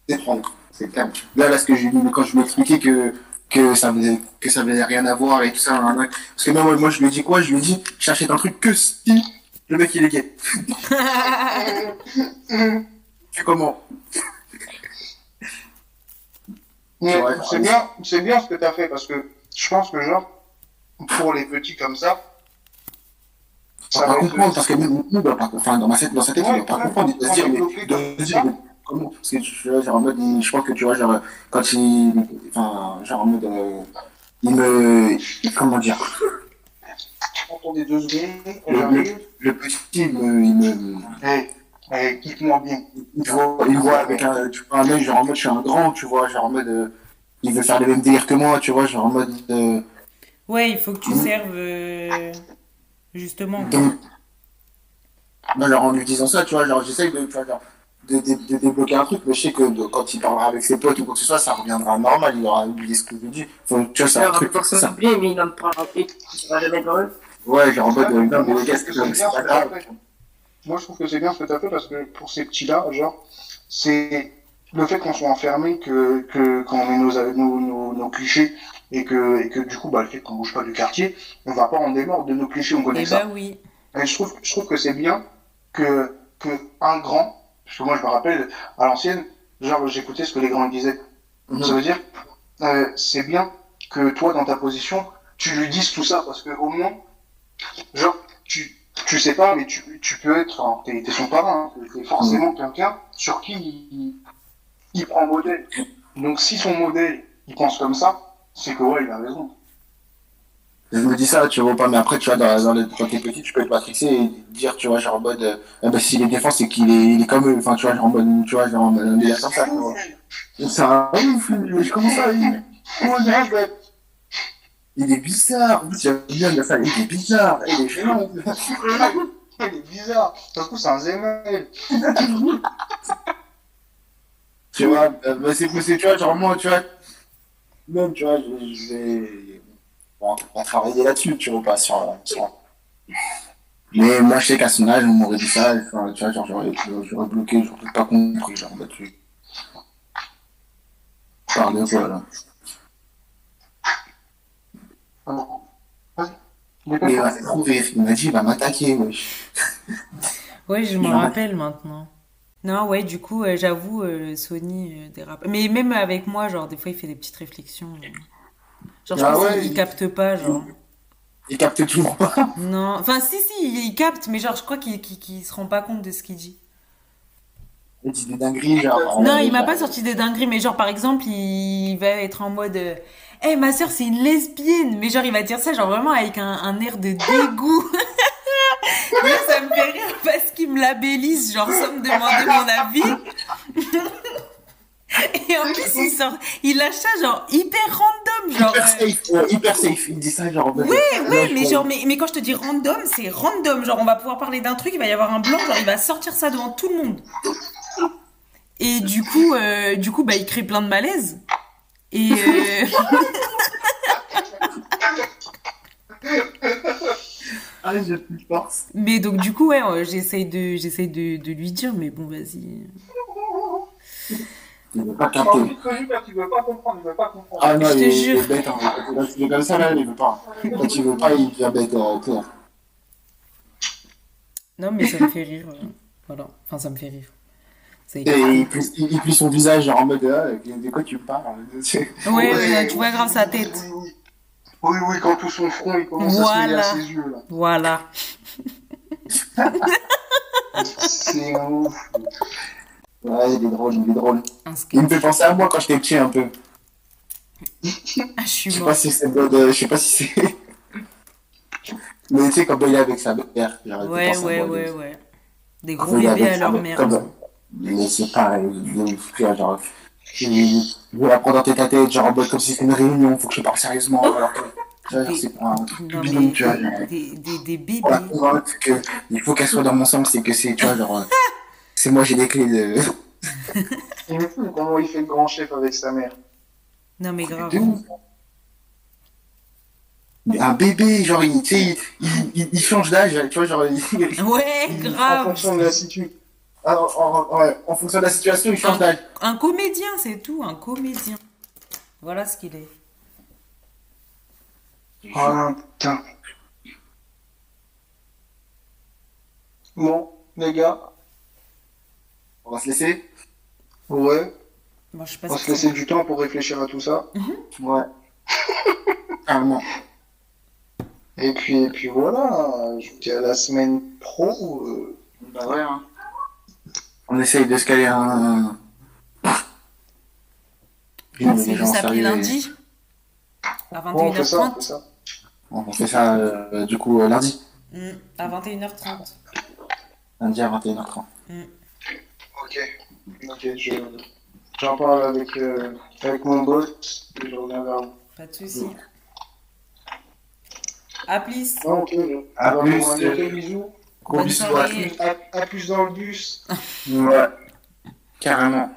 c'est prendre, c'est. Là, là, ce que j'ai lu, quand je lui ai expliqué que, que ça faisait, que ça avait rien à voir et tout ça, hein, parce que moi, moi, je lui ai dit quoi? Je lui ai dit, j'achète un truc que si le mec il est gay. Tu comment? Ouais, c'est bien, c'est bien ce que t'as fait, parce que je pense que genre, pour les petits comme ça, On va pas comprendre, parce que même nous, dans, enfin, dans ma tête, dans sa tête, va pas Ouais, comprendre, il va se dire, mais, ouais, de se dire, mais comment? Parce que, tu vois, genre, en mode, il- je crois que, tu vois, genre, quand il, enfin, genre, en mode, euh, il me, comment dire? Attendez deux secondes, Le, le, j'arrive. le petit, il me, il me, Eh, eh, quitte-moi bien. il voit, il voit avec un, tu vois, un œil, genre en mode, je suis un grand, tu vois, genre en mode, euh, il veut faire les mêmes délires que moi, tu vois, genre en mode, euh, Ouais, il faut que tu serves euh, justement. donc, bah, genre en lui disant ça, tu vois, genre j'essaye de, tu vois, genre, de, de, de débloquer un truc, mais je sais que de- quand il parlera avec ses potes ou quoi que ce soit, ça reviendra normal, il aura oublié ce que je lui dis. Tu vois, c'est Il un truc, forcément ça, oublié, mais il n'en parlera plus. Il va jamais dans eux. ouais, genre en mode, euh, non, mais les gars, Je c'est pas t'as grave. Moi, je trouve que c'est bien ce que tu as fait parce que pour ces petits-là, genre, c'est le fait qu'on soit enfermé, que, que quand on met nos, nos, nos, nos clichés et que, et que du coup, bah, le fait qu'on bouge pas du quartier, on va pas en démordre de nos clichés, on connaît Eh ça. bah oui. Et je trouve, je trouve que c'est bien que, que un grand, parce que moi je me rappelle, à l'ancienne, genre j'écoutais ce que les grands disaient. Mhm. Ça veut dire, euh, c'est bien que toi, dans ta position, tu lui dises tout ça, parce que au moins, genre, tu, tu sais pas, mais tu, tu peux être, enfin, t'es, t'es son parrain, hein, t'es forcément quelqu'un sur qui il, il prend modèle. Donc si son modèle, il pense comme ça, c'est que ouais, il a raison. Je me dis ça, tu vois pas, mais après, tu vois, dans, dans le, quand t'es petit, tu peux être matrixé et dire, tu vois, genre en mode, euh, ah bah, s'il est défense, c'est qu'il est, il est comme eux, enfin, tu vois, genre en mode, tu vois, genre en mode, un délire comme ça, tu vois. C'est un ouf, lui, comment ça, il, il est, il bizarre, j'aime bien ça, il est bizarre, il est gênant. Il est bizarre. Se trouve, c'est un zémel. Tu vois, euh, bah, c'est, c'est, tu vois, genre moi, tu vois, même, tu vois, je, je vais, on va travailler là-dessus, tu vois, pas sur, sur... Mais moi, je sais qu'à son âge, on m'aurait dit ça, enfin, tu vois, genre, j'aurais, j'aurais bloqué, j'aurais pas compris, genre, bah, tu... Par de quoi, là Il est pas Mais il m'a rire, il m'a dit, il va m'attaquer, wesh. Ouais, je me Ouais. rappelle maintenant. Non, ouais, du coup, euh, j'avoue, euh, Sony euh, dérape. Mais même avec moi, genre, des fois, il fait des petites réflexions. euh. Genre, je Ah pense ouais, qu'il il il- capte pas, genre. Il capte toujours pas. Non, enfin, si, si, il, capte, mais genre, je crois qu'il se rend pas compte de ce qu'il dit. Il dit des dingueries, genre. Non, il m'a pas sorti des dingueries, mais genre, par exemple, il va être en mode. euh, Eh, ma soeur, c'est une lesbienne! Mais genre, il va dire ça, genre, vraiment avec un, un air de dégoût. Là, ça me fait rire parce qu'il me labellise, genre, sans me demander mon avis. Et en plus, il sort, il lâche ça, genre, hyper random, genre. Hyper safe, ouais, hyper safe, il dit ça, genre. Ouais, ouais, mais genre, mais, mais quand je te dis random, c'est random. Genre, on va pouvoir parler d'un truc, il va y avoir un blanc, genre, il va sortir ça devant tout le monde. Et du coup, euh, du coup, bah, il crée plein de malaise. Et euh, Ah, j'ai plus de force. mais donc du coup, ouais, euh, j'essaye de, j'essaye de, de lui dire, mais bon, vas-y. Il veut pas capter. te veux pas comprendre, il veut pas comprendre. Ah non, Je te il, jure. il est bête, hein. Quand il est comme ça, là, il veut pas. Quand il veut pas, il devient bête, euh, clair. Non, mais ça me fait rire. euh. Voilà. Enfin, ça me fait rire. Et il plie, il il plie son visage genre en mode ah, de quoi tu me parles Ouais, ouais, tu vois grave sa tête. Oui, oui. Oui, oui, quand tout son front, il commence à se mêler Voilà. à ses yeux, là. Voilà. C'est ouf. Ouais, il est drôle, il est drôle. Il me fait penser à moi quand j'étais petit un peu. Ah, je Je suis sais mort. pas si c'est de- je sais pas si c'est. Mais tu sais, quand il est avec sa mère, genre, Ouais, ouais, moi, ouais, ouais. Des gros bébés à leur mère, mère. comme- Mais c'est pareil, genre. Je je vais la prendre dans tête à tête, genre en mode comme si c'était une réunion, faut que je parle sérieusement, alors que. C'est pas un truc Non, bidon, mais tu vois. genre. des, des, des bébés. Convaincre que il faut qu'elle soit dans mon sens et que c'est, tu vois, genre. C'est moi, j'ai des clés de. Il me fout comment il fait le grand chef avec sa mère. Non, mais grave. de ouf. Mais Un bébé, genre, il, tu sais, il, il, il change d'âge, tu vois, genre, il, Ouais, En grave. fonction de la situation. en, en- en- en fonction de la situation, il change d'âge. Un comédien, c'est tout, un comédien. Voilà ce qu'il est. Oh putain. Bon, les gars, On va se laisser ouais, Moi, je sais pas on va si se laisser du temps pour réfléchir à tout ça. Ouais. Carrément. Et puis, et puis voilà, je vous dis à la semaine pro. euh, Bah ouais, hein. On essaye de se caler un. c'est juste appelé lundi. À bon, on fait ça, on 21h30. fait ça. On fait ça, euh, du coup, euh, lundi. Mm, à 21h30. Lundi à 21h30. Ok, ok, je, j'en parle avec, euh, avec mon boss et je reviens vers vous. Pas de soucis. À plus. Ah, ok, À Alors, plus, on va euh, dire bisous. Gros bisous à plus dans le bus. Ouais. Carrément.